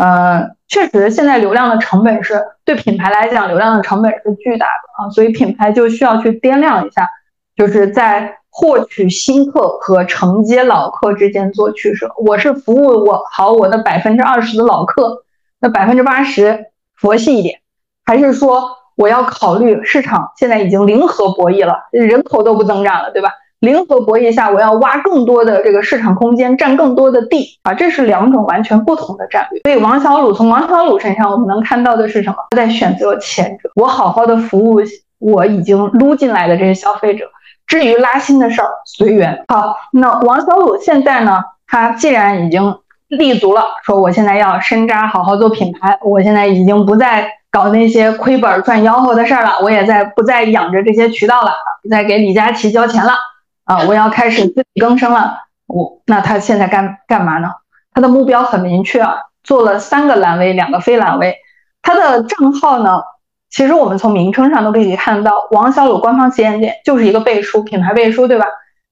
呃，确实，现在流量的成本是对品牌来讲，流量的成本是巨大的啊，所以品牌就需要去掂量一下，就是在获取新客和承接老客之间做取舍。我是服务我好我的百分之二十的老客，那百分之八十佛系一点，还是说我要考虑市场现在已经零和博弈了，人口都不增长了，对吧？零和博弈下，我要挖更多的这个市场空间，占更多的地啊，这是两种完全不同的战略。所以王小鲁从王小鲁身上，我们能看到的是什么？他在选择前者，我好好的服务我已经撸进来的这些消费者，至于拉新的事儿，随缘。好，那王小鲁现在呢？他既然已经立足了，说我现在要深扎，好好做品牌，我现在已经不再搞那些亏本赚吆喝的事儿了，我也在不再养着这些渠道了，不再给李佳琦交钱了啊！我要开始自力更生了。我那他现在干干嘛呢？他的目标很明确啊，做了三个蓝 V，两个非蓝 V。他的账号呢？其实我们从名称上都可以看到，王小鲁官方旗舰店就是一个背书，品牌背书，对吧？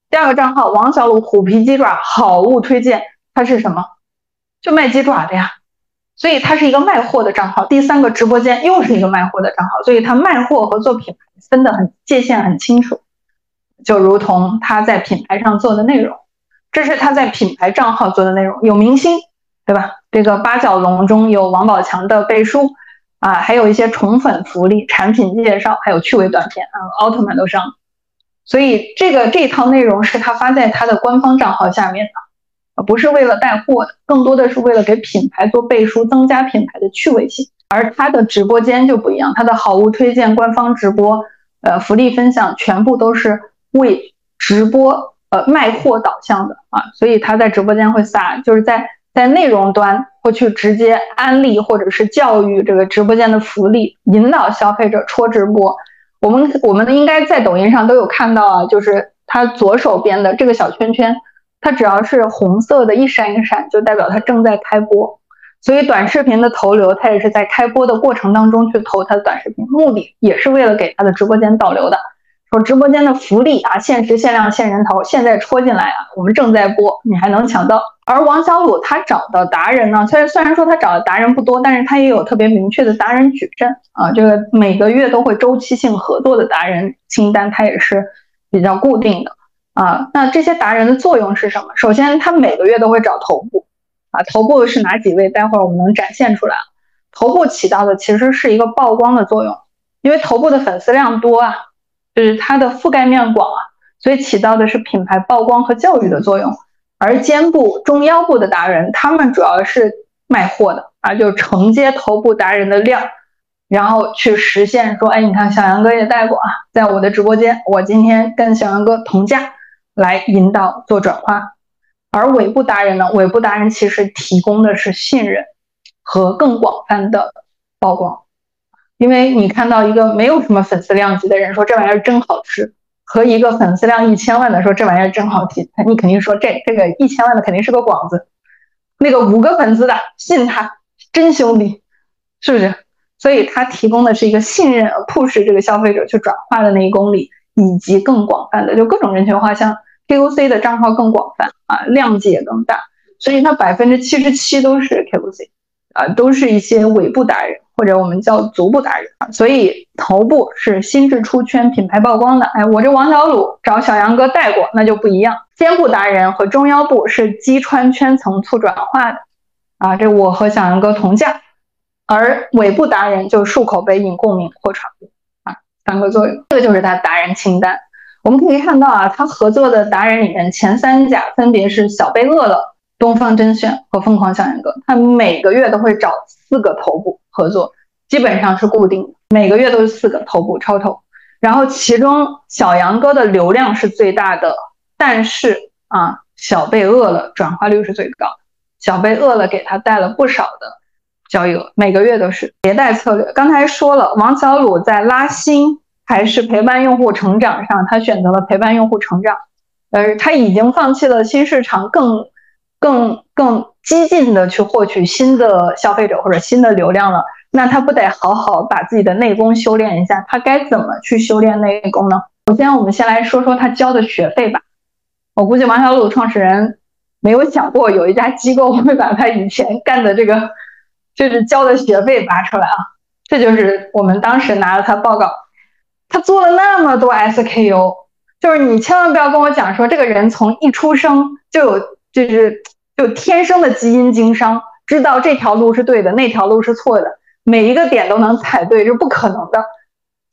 第二个账号王小鲁虎皮鸡爪好物推荐，它是什么？就卖鸡爪的呀，所以它是一个卖货的账号。第三个直播间又是一个卖货的账号，所以它卖货和做品牌分得很界限很清楚，就如同他在品牌上做的内容，这是他在品牌账号做的内容，有明星，对吧？这个八角笼中有王宝强的背书。啊，还有一些宠粉福利、产品介绍，还有趣味短片啊，奥特曼都上。所以这个这套内容是他发在他的官方账号下面的，不是为了带货，更多的是为了给品牌做背书，增加品牌的趣味性。而他的直播间就不一样，他的好物推荐、官方直播、呃福利分享，全部都是为直播呃卖货导向的啊，所以他在直播间会撒，就是在。在内容端会去直接安利或者是教育这个直播间的福利，引导消费者戳直播。我们我们应该在抖音上都有看到啊，就是他左手边的这个小圈圈，它只要是红色的，一闪一闪，就代表它正在开播。所以短视频的投流，它也是在开播的过程当中去投它的短视频，目的也是为了给它的直播间导流的。说直播间的福利啊，限时限量限人头，现在戳进来啊，我们正在播，你还能抢到。而王小鲁他找的达人呢，虽然虽然说他找的达人不多，但是他也有特别明确的达人矩阵啊，这个每个月都会周期性合作的达人清单，他也是比较固定的啊。那这些达人的作用是什么？首先，他每个月都会找头部啊，头部是哪几位？待会儿我们能展现出来。头部起到的其实是一个曝光的作用，因为头部的粉丝量多啊。就是它的覆盖面广啊，所以起到的是品牌曝光和教育的作用。而肩部、中腰部的达人，他们主要是卖货的啊，就承接头部达人的量，然后去实现说，哎，你看小杨哥也带过啊，在我的直播间，我今天跟小杨哥同价来引导做转化。而尾部达人呢，尾部达人其实提供的是信任和更广泛的曝光。因为你看到一个没有什么粉丝量级的人说这玩意儿真好吃，和一个粉丝量一千万的说这玩意儿真好听，你肯定说这这个一千万的肯定是个广子，那个五个粉丝的信他真兄弟，是不是？所以他提供的是一个信任，push 这个消费者去转化的那一公里，以及更广泛的就各种人群化，像 KOC 的账号更广泛啊，量级也更大，所以它百分之七十七都是 KOC 啊，都是一些尾部达人。或者我们叫足部达人啊，所以头部是心智出圈、品牌曝光的。哎，我这王小鲁找小杨哥带过，那就不一样。肩部达人和中腰部是击穿圈层、促转化的啊，这我和小杨哥同价。而尾部达人就漱口碑、引共鸣、扩传播啊，三个作用。这就是他达人清单。我们可以看到啊，他合作的达人里面前三甲分别是小贝饿了、东方甄选和疯狂小杨哥。他每个月都会找四个头部。合作基本上是固定的，每个月都是四个头部超头，然后其中小杨哥的流量是最大的，但是啊，小贝饿了转化率是最高，小贝饿了给他带了不少的交易额，每个月都是迭代策略。刚才说了，王小鲁在拉新还是陪伴用户成长上，他选择了陪伴用户成长，呃，他已经放弃了新市场，更更更。激进的去获取新的消费者或者新的流量了，那他不得好好把自己的内功修炼一下？他该怎么去修炼内功呢？首先，我们先来说说他交的学费吧。我估计王小鲁创始人没有想过有一家机构会把他以前干的这个就是交的学费拔出来啊。这就是我们当时拿了他报告，他做了那么多 SKU，就是你千万不要跟我讲说这个人从一出生就有就是。就天生的基因经商，知道这条路是对的，那条路是错的，每一个点都能踩对，是不可能的。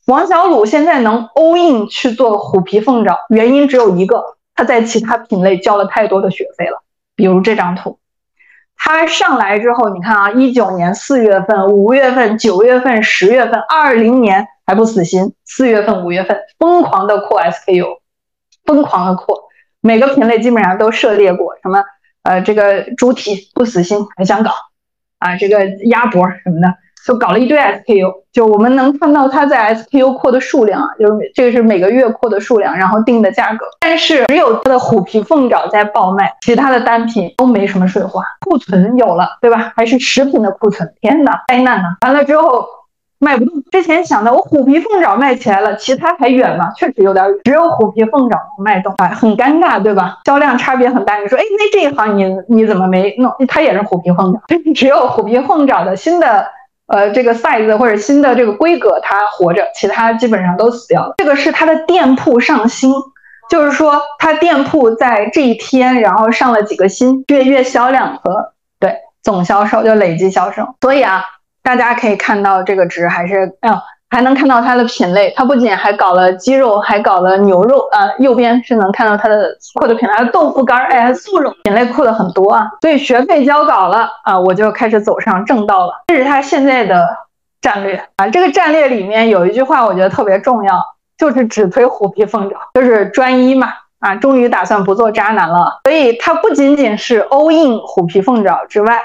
王小鲁现在能 all in 去做虎皮凤爪，原因只有一个，他在其他品类交了太多的学费了。比如这张图，他上来之后，你看啊，一九年四月份、五月份、九月份、十月份，二零年还不死心，四月份、五月份疯狂的扩 SKU，疯狂的扩，每个品类基本上都涉猎过，什么呃这个猪蹄不死心还想搞啊，这个鸭脖什么的。就搞了一堆 SKU，就我们能看到它在 SKU 扩的数量啊，就是这个是每个月扩的数量，然后定的价格。但是只有它的虎皮凤爪在爆卖，其他的单品都没什么水花。库存有了，对吧？还是食品的库存，天哪，灾难呐！完了之后卖不动。之前想的我虎皮凤爪卖起来了，其他还远吗？确实有点远，只有虎皮凤爪卖动，哎，很尴尬，对吧？销量差别很大。你说，哎，那这一行你你怎么没弄？它也是虎皮凤爪，只有虎皮凤爪的新的。呃，这个 size 或者新的这个规格它活着，其他基本上都死掉了。这个是它的店铺上新，就是说它店铺在这一天，然后上了几个新，月月销量和对总销售就累计销售。所以啊，大家可以看到这个值还是哎呦。还能看到它的品类，它不仅还搞了鸡肉，还搞了牛肉啊。右边是能看到它的扩的品类，豆腐干儿，哎，素肉品类扩的很多啊。所以学费交稿了啊，我就开始走上正道了。这是他现在的战略啊。这个战略里面有一句话，我觉得特别重要，就是只推虎皮凤爪，就是专一嘛啊。终于打算不做渣男了，所以它不仅仅是 all in 虎皮凤爪之外。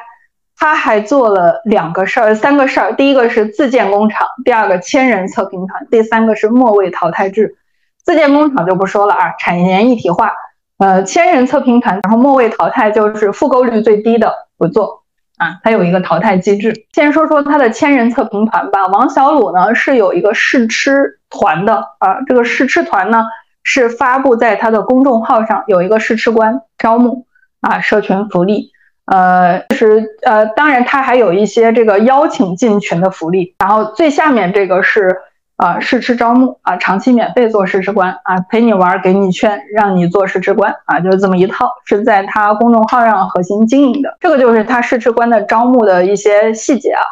他还做了两个事儿，三个事儿。第一个是自建工厂，第二个千人测评团，第三个是末位淘汰制。自建工厂就不说了啊，产业链一体化。呃，千人测评团，然后末位淘汰就是复购率最低的不做啊，它有一个淘汰机制。先说说它的千人测评团吧。王小鲁呢是有一个试吃团的啊，这个试吃团呢是发布在他的公众号上，有一个试吃官招募啊，社群福利。呃，就是呃，当然它还有一些这个邀请进群的福利，然后最下面这个是呃试吃招募啊，长期免费做试吃官啊，陪你玩，给你券，让你做试吃官啊，就是这么一套，是在他公众号上核心经营的。这个就是他试吃官的招募的一些细节啊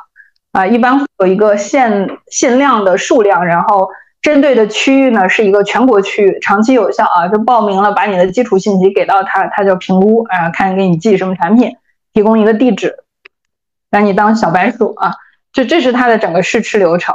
啊，一般有一个限限量的数量，然后针对的区域呢是一个全国区域，长期有效啊，就报名了，把你的基础信息给到他，他就评估啊，看给你寄什么产品。提供一个地址，让你当小白鼠啊！就这是它的整个试吃流程。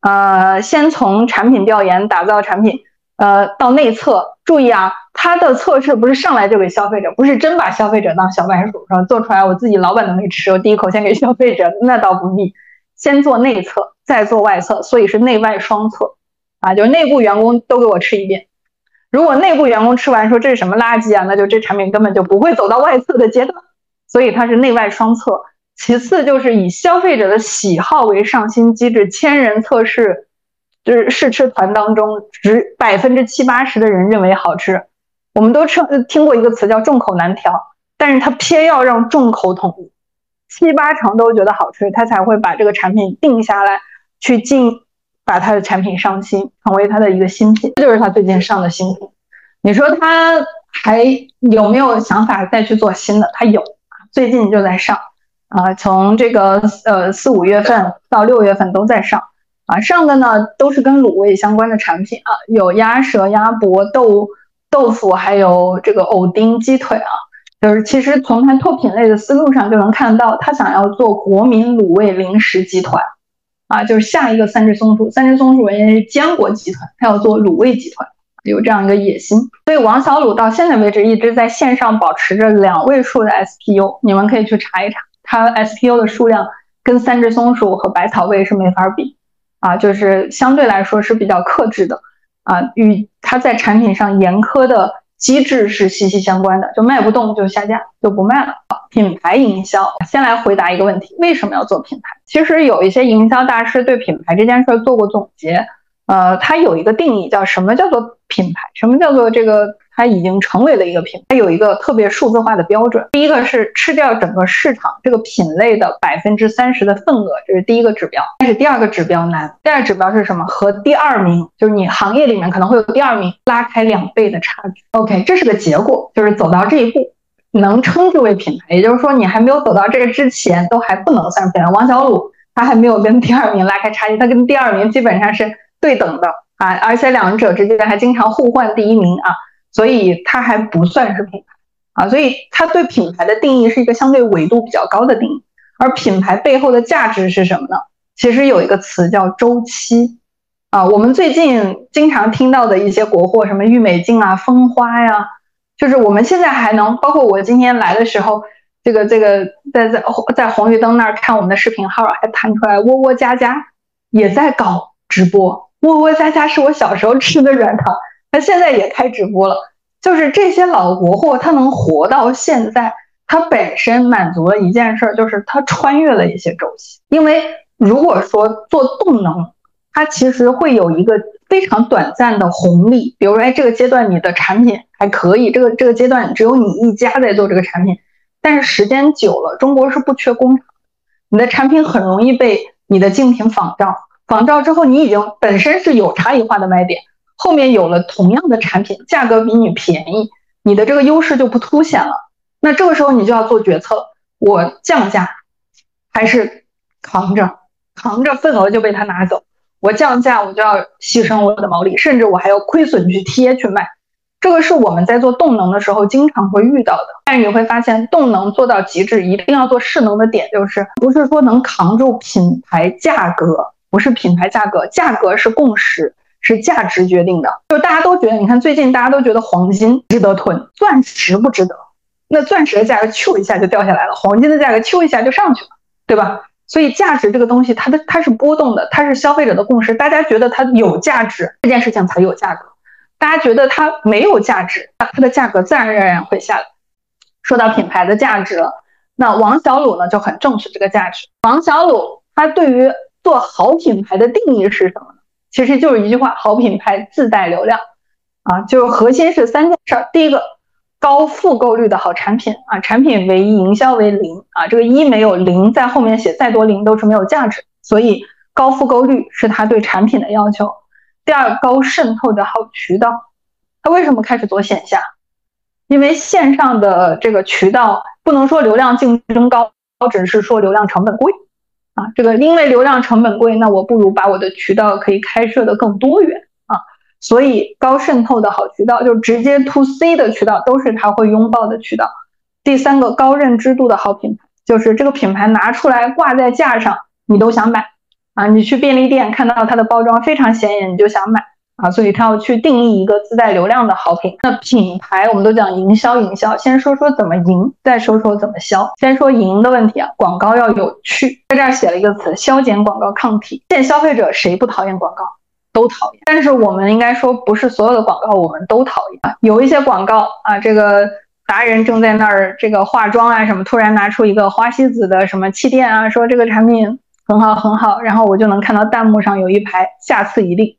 呃，先从产品调研、打造产品，呃，到内测。注意啊，它的测试不是上来就给消费者，不是真把消费者当小白鼠，是吧？做出来我自己老板都没吃，我第一口先给消费者，那倒不必。先做内测，再做外测，所以是内外双测啊，就是内部员工都给我吃一遍。如果内部员工吃完说这是什么垃圾啊，那就这产品根本就不会走到外测的阶段。所以它是内外双测，其次就是以消费者的喜好为上新机制，千人测试，就是试吃团当中，只百分之七八十的人认为好吃。我们都称听过一个词叫众口难调，但是他偏要让众口统一，七八成都觉得好吃，他才会把这个产品定下来，去进把他的产品上新，成为他的一个新品。这就是他最近上的新品。你说他还有没有想法再去做新的？他有。最近就在上，啊，从这个呃四五月份到六月份都在上，啊，上的呢都是跟卤味相关的产品啊，有鸭舌、鸭脖、豆豆腐，还有这个藕丁、鸡腿啊，就是其实从它拓品类的思路上就能看到，他想要做国民卤味零食集团，啊，就是下一个三只松鼠，三只松鼠人家是坚果集团，他要做卤味集团。有这样一个野心，所以王小鲁到现在为止一直在线上保持着两位数的 SPU，你们可以去查一查，它 SPU 的数量跟三只松鼠和百草味是没法比啊，就是相对来说是比较克制的啊，与它在产品上严苛的机制是息息相关的，就卖不动就下架就不卖了。品牌营销，先来回答一个问题，为什么要做品牌？其实有一些营销大师对品牌这件事做过总结。呃，它有一个定义，叫什么叫做品牌？什么叫做这个？它已经成为了一个品牌，它有一个特别数字化的标准。第一个是吃掉整个市场这个品类的百分之三十的份额，这是第一个指标。但是第二个指标难。第二个指标是什么？和第二名，就是你行业里面可能会有第二名拉开两倍的差距。OK，这是个结果，就是走到这一步能称之为品牌。也就是说，你还没有走到这个之前，都还不能算品牌。王小鲁他还没有跟第二名拉开差距，他跟第二名基本上是。对等的啊，而且两者之间还经常互换第一名啊，所以它还不算是品牌啊，所以它对品牌的定义是一个相对维度比较高的定义。而品牌背后的价值是什么呢？其实有一个词叫周期啊，我们最近经常听到的一些国货，什么郁美净啊、蜂花呀，就是我们现在还能，包括我今天来的时候，这个这个在在在红绿灯那儿看我们的视频号，还弹出来窝窝家家也在搞直播。窝窝家家是我小时候吃的软糖，它现在也开直播了。就是这些老国货，它能活到现在，它本身满足了一件事，就是它穿越了一些周期。因为如果说做动能，它其实会有一个非常短暂的红利，比如说，哎，这个阶段你的产品还可以，这个这个阶段只有你一家在做这个产品，但是时间久了，中国是不缺工厂，你的产品很容易被你的竞品仿照，仿照之后，你已经本身是有差异化的卖点，后面有了同样的产品，价格比你便宜，你的这个优势就不凸显了。那这个时候你就要做决策，我降价还是扛着，扛着份额就被他拿走。我降价，我就要牺牲我的毛利，甚至我还要亏损去贴去卖，这个是我们在做动能的时候经常会遇到的。但是你会发现，动能做到极致，一定要做势能的点，就是不是说能扛住品牌价格，不是品牌价格，价格是共识，是价值决定的。就大家都觉得，你看最近大家都觉得黄金值得囤，钻石不值得。那钻石的价格咻一下就掉下来了，黄金的价格咻一下就上去了，对吧？所以价值这个东西，它的它是波动的，它是消费者的共识。大家觉得它有价值，这件事情才有价格；大家觉得它没有价值，那它的价格自然而然会下来。说到品牌的价值了，那王小鲁呢就很重视这个价值。王小鲁他对于做好品牌的定义是什么呢？其实就是一句话：好品牌自带流量啊，就是核心是三件事儿。第一个。高复购率的好产品啊，产品为一，营销为零啊，这个一没有零，在后面写再多零都是没有价值，所以高复购率是他对产品的要求。第二，高渗透的好渠道，他为什么开始做线下？因为线上的这个渠道不能说流量竞争高，只是说流量成本贵啊。这个因为流量成本贵，那我不如把我的渠道可以开设的更多元啊。所以高渗透的好渠道，就直接 to C 的渠道，都是他会拥抱的渠道。第三个高认知度的好品牌，就是这个品牌拿出来挂在架上，你都想买啊。你去便利店看到它的包装非常显眼，你就想买啊。所以他要去定义一个自带流量的好品。那品牌我们都讲营销，营销先说说怎么赢，再说说怎么销。先说赢的问题啊，广告要有趣，在这儿写了一个词，消减广告抗体。现在消费者谁不讨厌广告？都讨厌，但是我们应该说不是所有的广告我们都讨厌，有一些广告啊，这个达人正在那儿这个化妆啊什么，突然拿出一个花西子的什么气垫啊，说这个产品很好很好，然后我就能看到弹幕上有一排下次一定，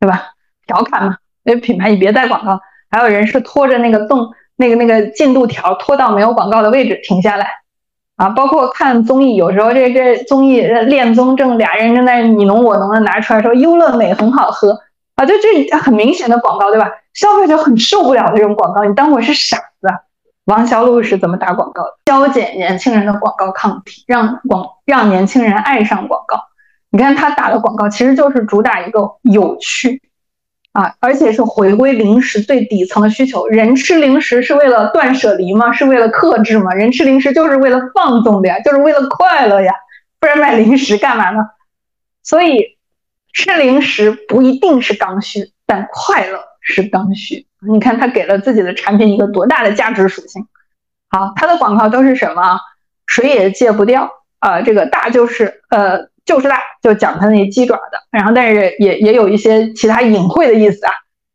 对吧？调侃嘛，那品牌你别带广告，还有人是拖着那个动那个那个进度条拖到没有广告的位置停下来。啊，包括看综艺，有时候这这综艺恋综正俩人正在你侬我侬的拿出来说优乐美很好喝啊，就这很明显的广告，对吧？消费者很受不了这种广告，你当我是傻子？王小璐是怎么打广告的？消减年轻人的广告抗体，让广让年轻人爱上广告。你看他打的广告，其实就是主打一个有趣。啊，而且是回归零食最底层的需求。人吃零食是为了断舍离吗？是为了克制吗？人吃零食就是为了放纵的呀，就是为了快乐呀，不然买零食干嘛呢？所以吃零食不一定是刚需，但快乐是刚需。你看他给了自己的产品一个多大的价值属性。好，他的广告都是什么？谁也戒不掉啊，这个大就是呃。就是辣，就讲它那鸡爪的，然后但是也也有一些其他隐晦的意思啊，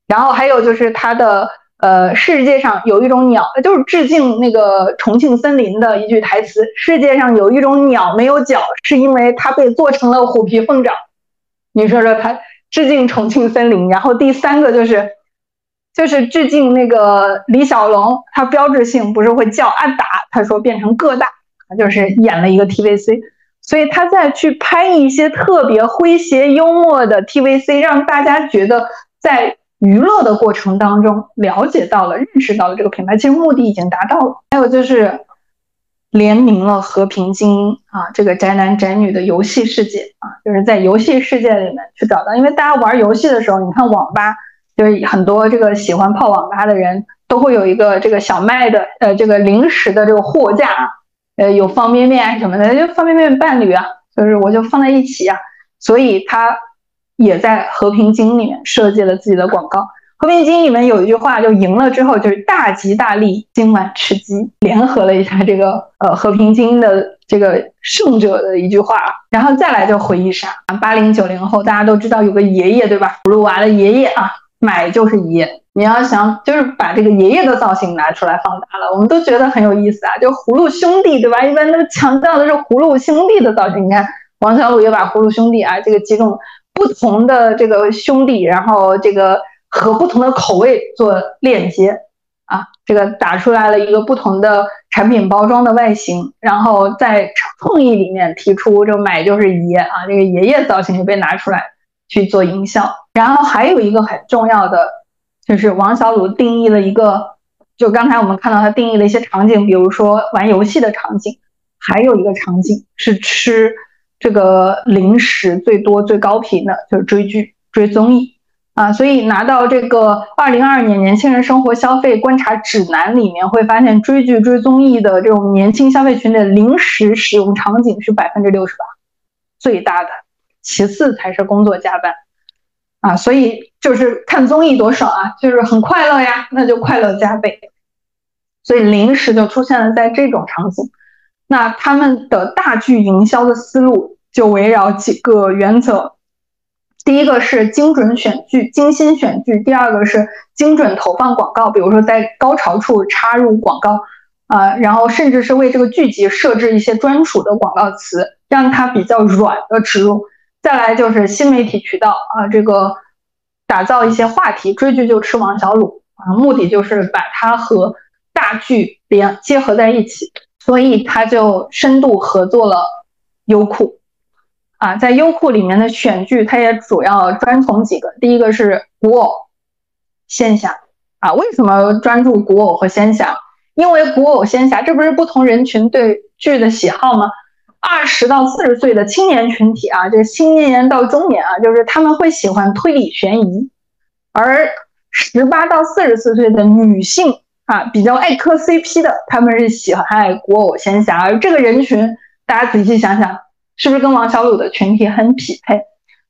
然后还有就是它的呃世界上有一种鸟，就是致敬那个重庆森林的一句台词：世界上有一种鸟没有脚，是因为它被做成了虎皮凤爪。你说说它致敬重庆森林，然后第三个就是就是致敬那个李小龙，他标志性不是会叫阿达，他说变成个大，就是演了一个 TVC。所以他在去拍一些特别诙谐幽默的 TVC，让大家觉得在娱乐的过程当中了解到了、认识到了这个品牌，其实目的已经达到了。还有就是联名了《和平精英》啊，这个宅男宅女的游戏世界啊，就是在游戏世界里面去找到，因为大家玩游戏的时候，你看网吧就是很多这个喜欢泡网吧的人都会有一个这个小麦的呃这个零食的这个货架啊。呃，有方便面什么的，就方便面伴侣啊，就是我就放在一起啊，所以他也在和平精英里面设计了自己的广告。和平精英里面有一句话，就赢了之后就是大吉大利，今晚吃鸡，联合了一下这个呃和平精英的这个胜者的一句话，然后再来就回忆杀，八零九零后大家都知道有个爷爷对吧？葫芦娃的爷爷啊，买就是爷，你要想就是把这个爷爷的造型拿出来放大了，我们都觉得很有意思啊，就葫芦兄弟对吧？一般都强调的是葫芦兄弟的造型，你看王小鲁也把葫芦兄弟啊这个几种不同的这个兄弟，然后这个。和不同的口味做链接啊，这个打出来了一个不同的产品包装的外形，然后在创意里面提出这买就是爷啊，这个爷爷造型就被拿出来去做营销。然后还有一个很重要的，就是王小鲁定义了一个，就刚才我们看到他定义了一些场景，比如说玩游戏的场景，还有一个场景是吃这个零食最多最高频的，就是追剧追综艺。啊，所以拿到这个二零二二年年轻人生活消费观察指南里面，会发现追剧追综艺的这种年轻消费群的零食使用场景是百分之六十八，最大的，其次才是工作加班。啊，所以就是看综艺多爽啊，就是很快乐呀，那就快乐加倍。所以零食就出现了在这种场景，那他们的大剧营销的思路就围绕几个原则。第一个是精准选剧、精心选剧，第二个是精准投放广告，比如说在高潮处插入广告，啊，然后甚至是为这个剧集设置一些专属的广告词，让它比较软的植入。再来就是新媒体渠道啊，这个打造一些话题，追剧就吃王小卤啊，目的就是把它和大剧连结合在一起，所以他就深度合作了优酷。啊，在优酷里面的选剧，它也主要专从几个。第一个是古偶、仙侠啊。为什么专注古偶和仙侠？因为古偶、仙侠，这不是不同人群对剧的喜好吗？二十到四十岁的青年群体啊，就是青年到中年啊，就是他们会喜欢推理悬疑；而十八到四十四岁的女性啊，比较爱磕 CP 的，他们是喜欢爱古偶、仙侠。而这个人群，大家仔细想想。是不是跟王小鲁的群体很匹配？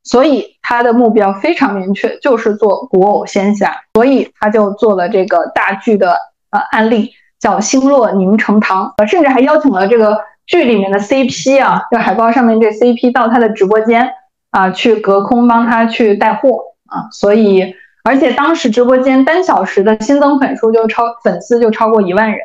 所以他的目标非常明确，就是做古偶仙侠。所以他就做了这个大剧的呃案例，叫《星落凝成糖》，呃，甚至还邀请了这个剧里面的 CP 啊，就海报上面这 CP 到他的直播间啊，去隔空帮他去带货啊。所以，而且当时直播间单小时的新增粉数就超粉丝就超过一万人。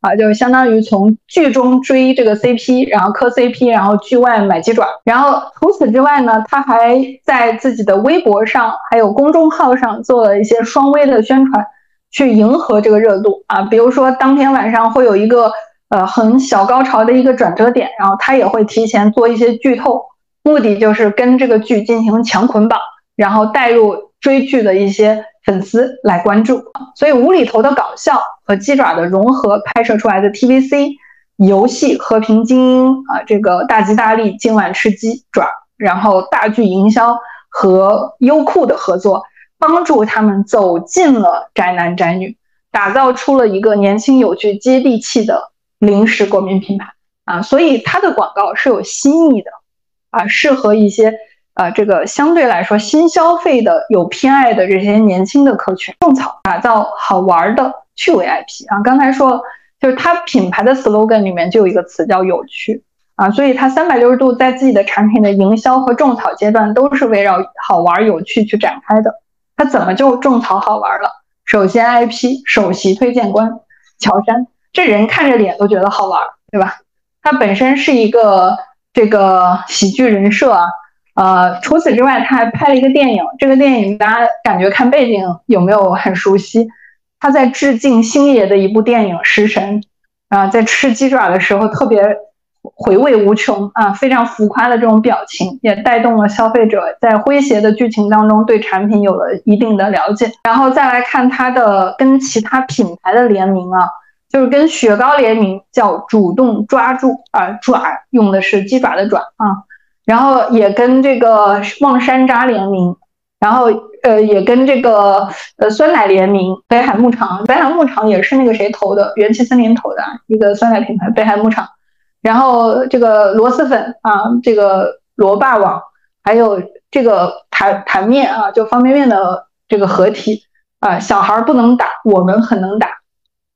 啊，就相当于从剧中追这个 CP，然后磕 CP，然后剧外买鸡爪。然后除此之外呢，他还在自己的微博上还有公众号上做了一些双微的宣传，去迎合这个热度啊。比如说当天晚上会有一个呃很小高潮的一个转折点，然后他也会提前做一些剧透，目的就是跟这个剧进行强捆绑，然后带入追剧的一些。粉丝来关注，所以无厘头的搞笑和鸡爪的融合拍摄出来的 TVC 游戏《和平精英》啊，这个大吉大利，今晚吃鸡爪，然后大剧营销和优酷的合作，帮助他们走进了宅男宅女，打造出了一个年轻有趣、接地气的零食国民品牌啊，所以它的广告是有新意的啊，适合一些。啊，这个相对来说新消费的有偏爱的这些年轻的客群，种草打造好玩的趣味 IP 啊。刚才说就是它品牌的 slogan 里面就有一个词叫有趣啊，所以它三百六十度在自己的产品的营销和种草阶段都是围绕好玩有趣去展开的。它怎么就种草好玩了？首先 IP 首席推荐官乔杉，这人看着脸都觉得好玩，对吧？他本身是一个这个喜剧人设啊。呃，除此之外，他还拍了一个电影。这个电影大家感觉看背景有没有很熟悉？他在致敬星爷的一部电影《食神》啊，在吃鸡爪的时候特别回味无穷啊，非常浮夸的这种表情，也带动了消费者在诙谐的剧情当中对产品有了一定的了解。然后再来看他的跟其他品牌的联名啊，就是跟雪糕联名，叫主动抓住啊，爪用的是鸡爪的爪啊。然后也跟这个望山楂联名，然后呃也跟这个呃酸奶联名，北海牧场，北海牧场也是那个谁投的，元气森林投的一个酸奶品牌，北海牧场。然后这个螺蛳粉啊，这个螺霸王，还有这个台台面啊，就方便面的这个合体啊，小孩不能打，我们很能打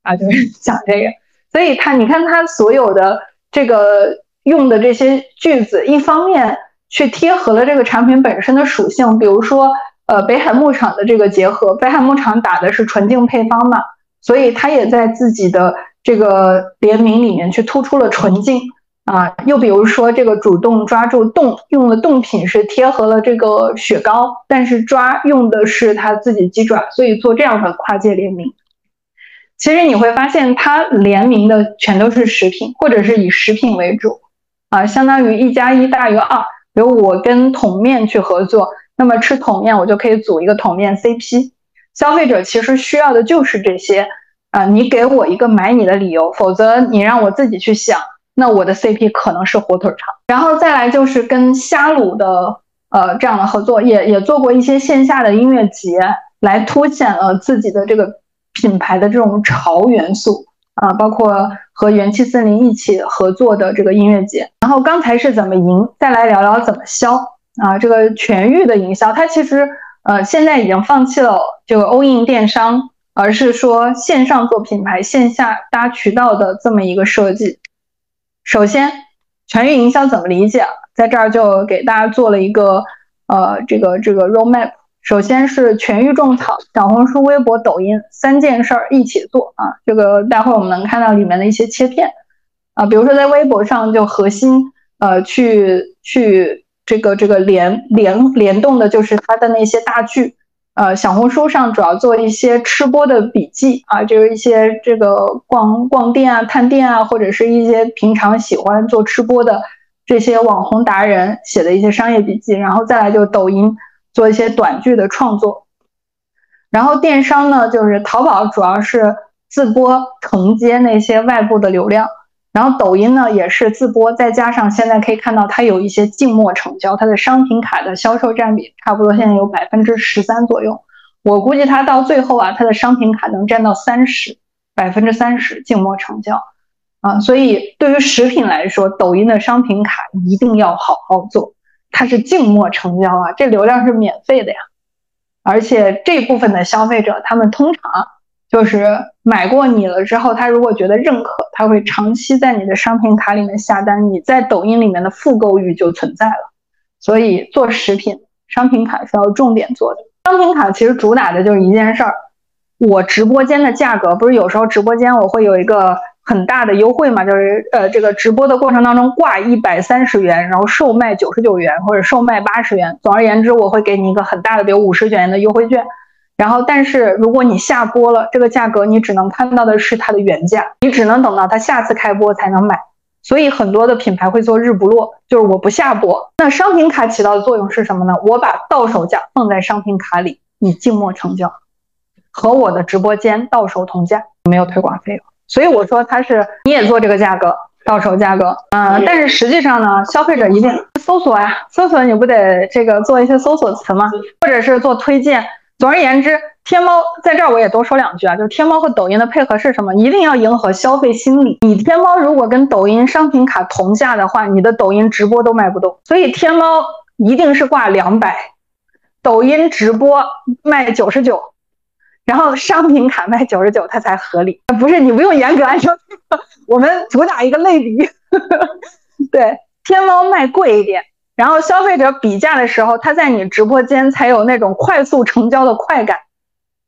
啊，就是 讲这个。所以他，你看他所有的这个用的这些句子，一方面去贴合了这个产品本身的属性，比如说，呃，北海牧场的这个结合，北海牧场打的是纯净配方嘛，所以他也在自己的这个联名里面去突出了纯净啊。又比如说，这个主动抓住冻用的冻品是贴合了这个雪糕，但是抓用的是他自己鸡爪，所以做这样的跨界联名。其实你会发现，它联名的全都是食品，或者是以食品为主，啊，相当于一加一大于二。比如我跟桶面去合作，那么吃桶面我就可以组一个桶面 CP。消费者其实需要的就是这些，啊，你给我一个买你的理由，否则你让我自己去想，那我的 CP 可能是火腿肠。然后再来就是跟虾卤的呃这样的合作，也也做过一些线下的音乐节，来凸显了自己的这个。品牌的这种潮元素啊，包括和元气森林一起合作的这个音乐节。然后刚才是怎么赢，再来聊聊怎么销啊。这个全域的营销，它其实呃现在已经放弃了这个欧印电商，而是说线上做品牌，线下搭渠道的这么一个设计。首先，全域营销怎么理解？在这儿就给大家做了一个呃这个这个 roadmap。首先是全域种草，小红书、微博、抖音三件事儿一起做啊！这个待会儿我们能看到里面的一些切片啊，比如说在微博上就核心呃去去这个这个联联联动的就是它的那些大剧，呃，小红书上主要做一些吃播的笔记啊，就是一些这个逛逛店啊、探店啊，或者是一些平常喜欢做吃播的这些网红达人写的一些商业笔记，然后再来就抖音。做一些短剧的创作，然后电商呢，就是淘宝主要是自播承接那些外部的流量，然后抖音呢也是自播，再加上现在可以看到它有一些静默成交，它的商品卡的销售占比差不多现在有百分之十三左右，我估计它到最后啊，它的商品卡能占到三十百分之三十静默成交。啊，所以对于食品来说，抖音的商品卡一定要好好做。它是静默成交啊，这流量是免费的呀，而且这部分的消费者，他们通常就是买过你了之后，他如果觉得认可，他会长期在你的商品卡里面下单，你在抖音里面的复购欲就存在了。所以做食品商品卡是要重点做的。商品卡其实主打的就是一件事儿，我直播间的价格不是有时候直播间我会有一个。很大的优惠嘛，就是呃，这个直播的过程当中挂一百三十元，然后售卖九十九元或者售卖八十元。总而言之，我会给你一个很大的，比如五十元的优惠券。然后，但是如果你下播了，这个价格你只能看到的是它的原价，你只能等到它下次开播才能买。所以很多的品牌会做日不落，就是我不下播。那商品卡起到的作用是什么呢？我把到手价放在商品卡里，你静默成交，和我的直播间到手同价，没有推广费用。所以我说他是你也做这个价格到手价格，嗯，但是实际上呢，消费者一定搜索呀，搜索你不得这个做一些搜索词吗？或者是做推荐。总而言之，天猫在这儿我也多说两句啊，就是天猫和抖音的配合是什么？一定要迎合消费心理。你天猫如果跟抖音商品卡同价的话，你的抖音直播都卖不动。所以天猫一定是挂两百，抖音直播卖九十九。然后商品卡卖九十九，它才合理。不是你不用严格按照，我们主打一个类比。对，天猫卖贵一点，然后消费者比价的时候，他在你直播间才有那种快速成交的快感。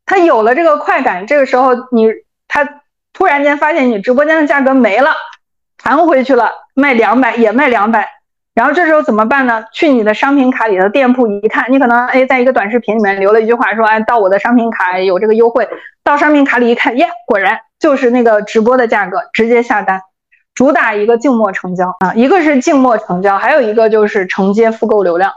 他有了这个快感，这个时候你他突然间发现你直播间的价格没了，弹回去了，卖两百也卖两百。然后这时候怎么办呢？去你的商品卡里的店铺一看，你可能哎，在一个短视频里面留了一句话，说哎，到我的商品卡有这个优惠。到商品卡里一看，耶，果然就是那个直播的价格，直接下单。主打一个静默成交啊，一个是静默成交，还有一个就是承接复购流量。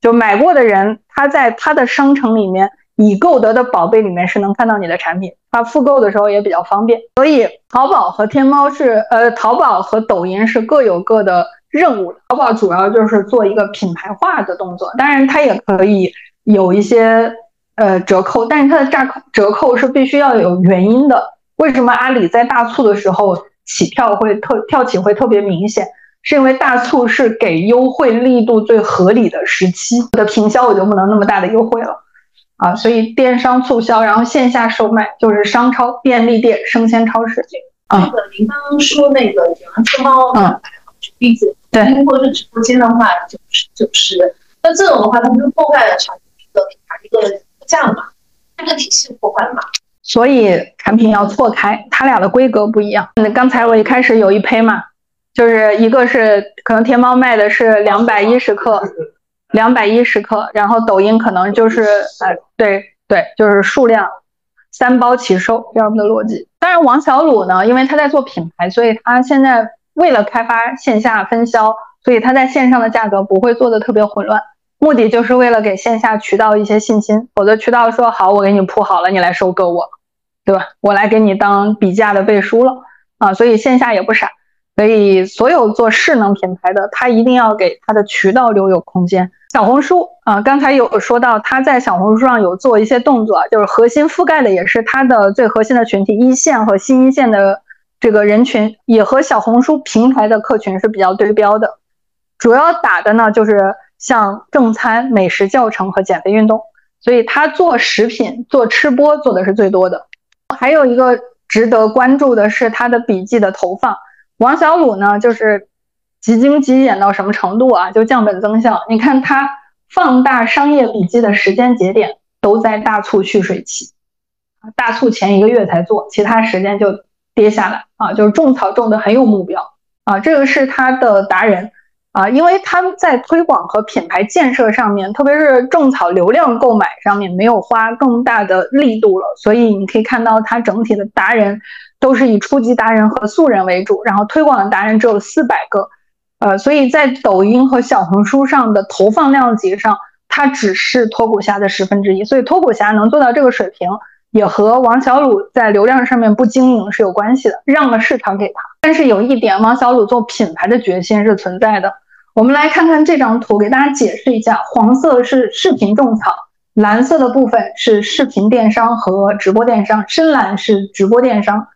就买过的人，他在他的商城里面已购得的宝贝里面是能看到你的产品，他复购的时候也比较方便。所以淘宝和天猫是呃，淘宝和抖音是各有各的。任务，淘宝主要就是做一个品牌化的动作，当然它也可以有一些呃折扣，但是它的炸扣折扣是必须要有原因的。为什么阿里在大促的时候起跳会特跳起会特别明显？是因为大促是给优惠力度最合理的时期，我的平销我就不能那么大的优惠了啊，所以电商促销，然后线下售卖就是商超、便利店、生鲜超市。这个您刚刚说那个洋天猫，嗯，举例子，对，如果是直播间的话，就是就是，那这种的话，它就破坏了产品一个品牌一个价嘛，这个体系破坏了嘛。所以产品要错开，它俩的规格不一样。那刚才我一开始有一胚嘛，就是一个是可能天猫卖的是两百一十克，两百一十克，然后抖音可能就是呃，对对，就是数量三包起售这样的逻辑。当然王小卤呢，因为他在做品牌，所以他现在为了开发线下分销，所以他在线上的价格不会做的特别混乱。目的就是为了给线下渠道一些信心，否则渠道说好，我给你铺好了，你来收割我，对吧？我来给你当比价的背书了啊！所以线下也不傻，所以所有做势能品牌的，他一定要给他的渠道留有空间。小红书啊，刚才有说到他在小红书上有做一些动作，就是核心覆盖的也是他的最核心的群体，一线和新一线的这个人群，也和小红书平台的客群是比较对标的，主要打的呢就是。像正餐、美食教程和减肥运动，所以他做食品、做吃播做的是最多的。还有一个值得关注的是他的笔记的投放。王小鲁呢，就是极精极简到什么程度啊？就降本增效。你看他放大商业笔记的时间节点都在大促蓄水期，大促前一个月才做，其他时间就跌下来啊，就是种草种的很有目标啊。这个是他的达人。啊，因为他们在推广和品牌建设上面，特别是种草流量购买上面，没有花更大的力度了，所以你可以看到他整体的达人都是以初级达人和素人为主，然后推广的达人只有四百个，呃，所以在抖音和小红书上的投放量级上，它只是脱骨侠的十分之一，所以脱骨侠能做到这个水平，也和王小鲁在流量上面不经营是有关系的，让了市场给他。但是有一点，王小鲁做品牌的决心是存在的。我们来看看这张图，给大家解释一下：黄色是视频种草，蓝色的部分是视频电商和直播电商，深蓝是直播电商，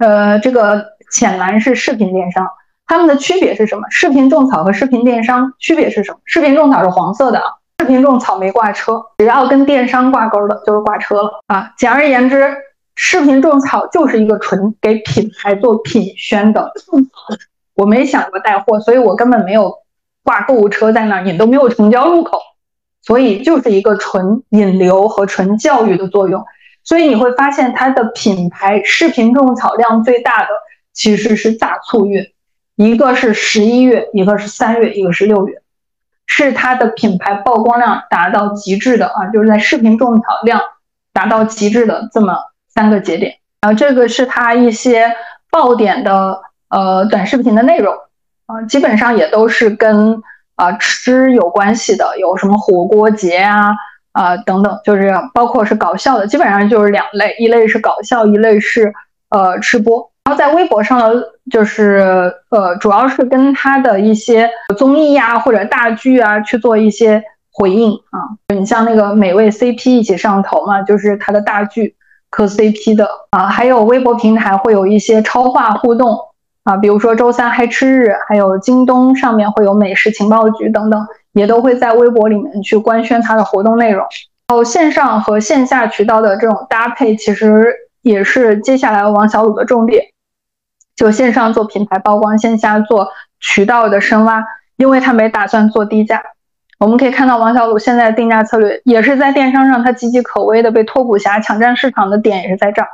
呃，这个浅蓝是视频电商。它们的区别是什么？视频种草和视频电商区别是什么？视频种草是黄色的，视频种草没挂车，只要跟电商挂钩的就是挂车了啊。简而言之，视频种草就是一个纯给品牌做品宣的。我没想过带货，所以我根本没有。挂购物车在那儿，你都没有成交入口，所以就是一个纯引流和纯教育的作用。所以你会发现，它的品牌视频种草量最大的其实是大促月，一个是十一月，一个是三月，一个是六月，是它的品牌曝光量达到极致的啊，就是在视频种草量达到极致的这么三个节点。然后这个是它一些爆点的呃短视频的内容。啊，基本上也都是跟啊吃有关系的，有什么火锅节啊啊等等，就是包括是搞笑的，基本上就是两类，一类是搞笑，一类是呃吃播。然后在微博上呢，就是呃主要是跟他的一些综艺呀或者大剧啊去做一些回应啊。你像那个美味 CP 一起上头嘛，就是他的大剧磕 CP 的啊，还有微博平台会有一些超话互动。啊，比如说周三嗨吃日，还有京东上面会有美食情报局等等，也都会在微博里面去官宣它的活动内容。然后线上和线下渠道的这种搭配，其实也是接下来王小鲁的重点。就线上做品牌曝光，线下做渠道的深挖，因为他没打算做低价。我们可以看到王小鲁现在定价策略也是在电商上，他岌岌可危的被脱骨侠抢占市场的点也是在这儿。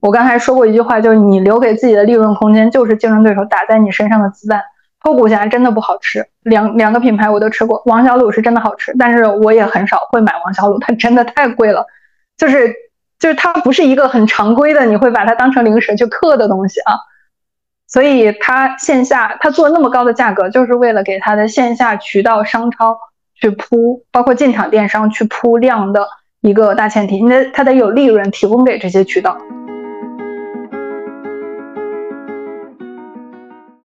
我刚才说过一句话，就是你留给自己的利润空间，就是竞争对手打在你身上的子弹。脱骨侠真的不好吃，两两个品牌我都吃过，王小卤是真的好吃，但是我也很少会买王小卤，它真的太贵了，就是就是它不是一个很常规的，你会把它当成零食去嗑的东西啊。所以它线下它做那么高的价格，就是为了给它的线下渠道商超去铺，包括进场电商去铺量的一个大前提，你得它得有利润提供给这些渠道。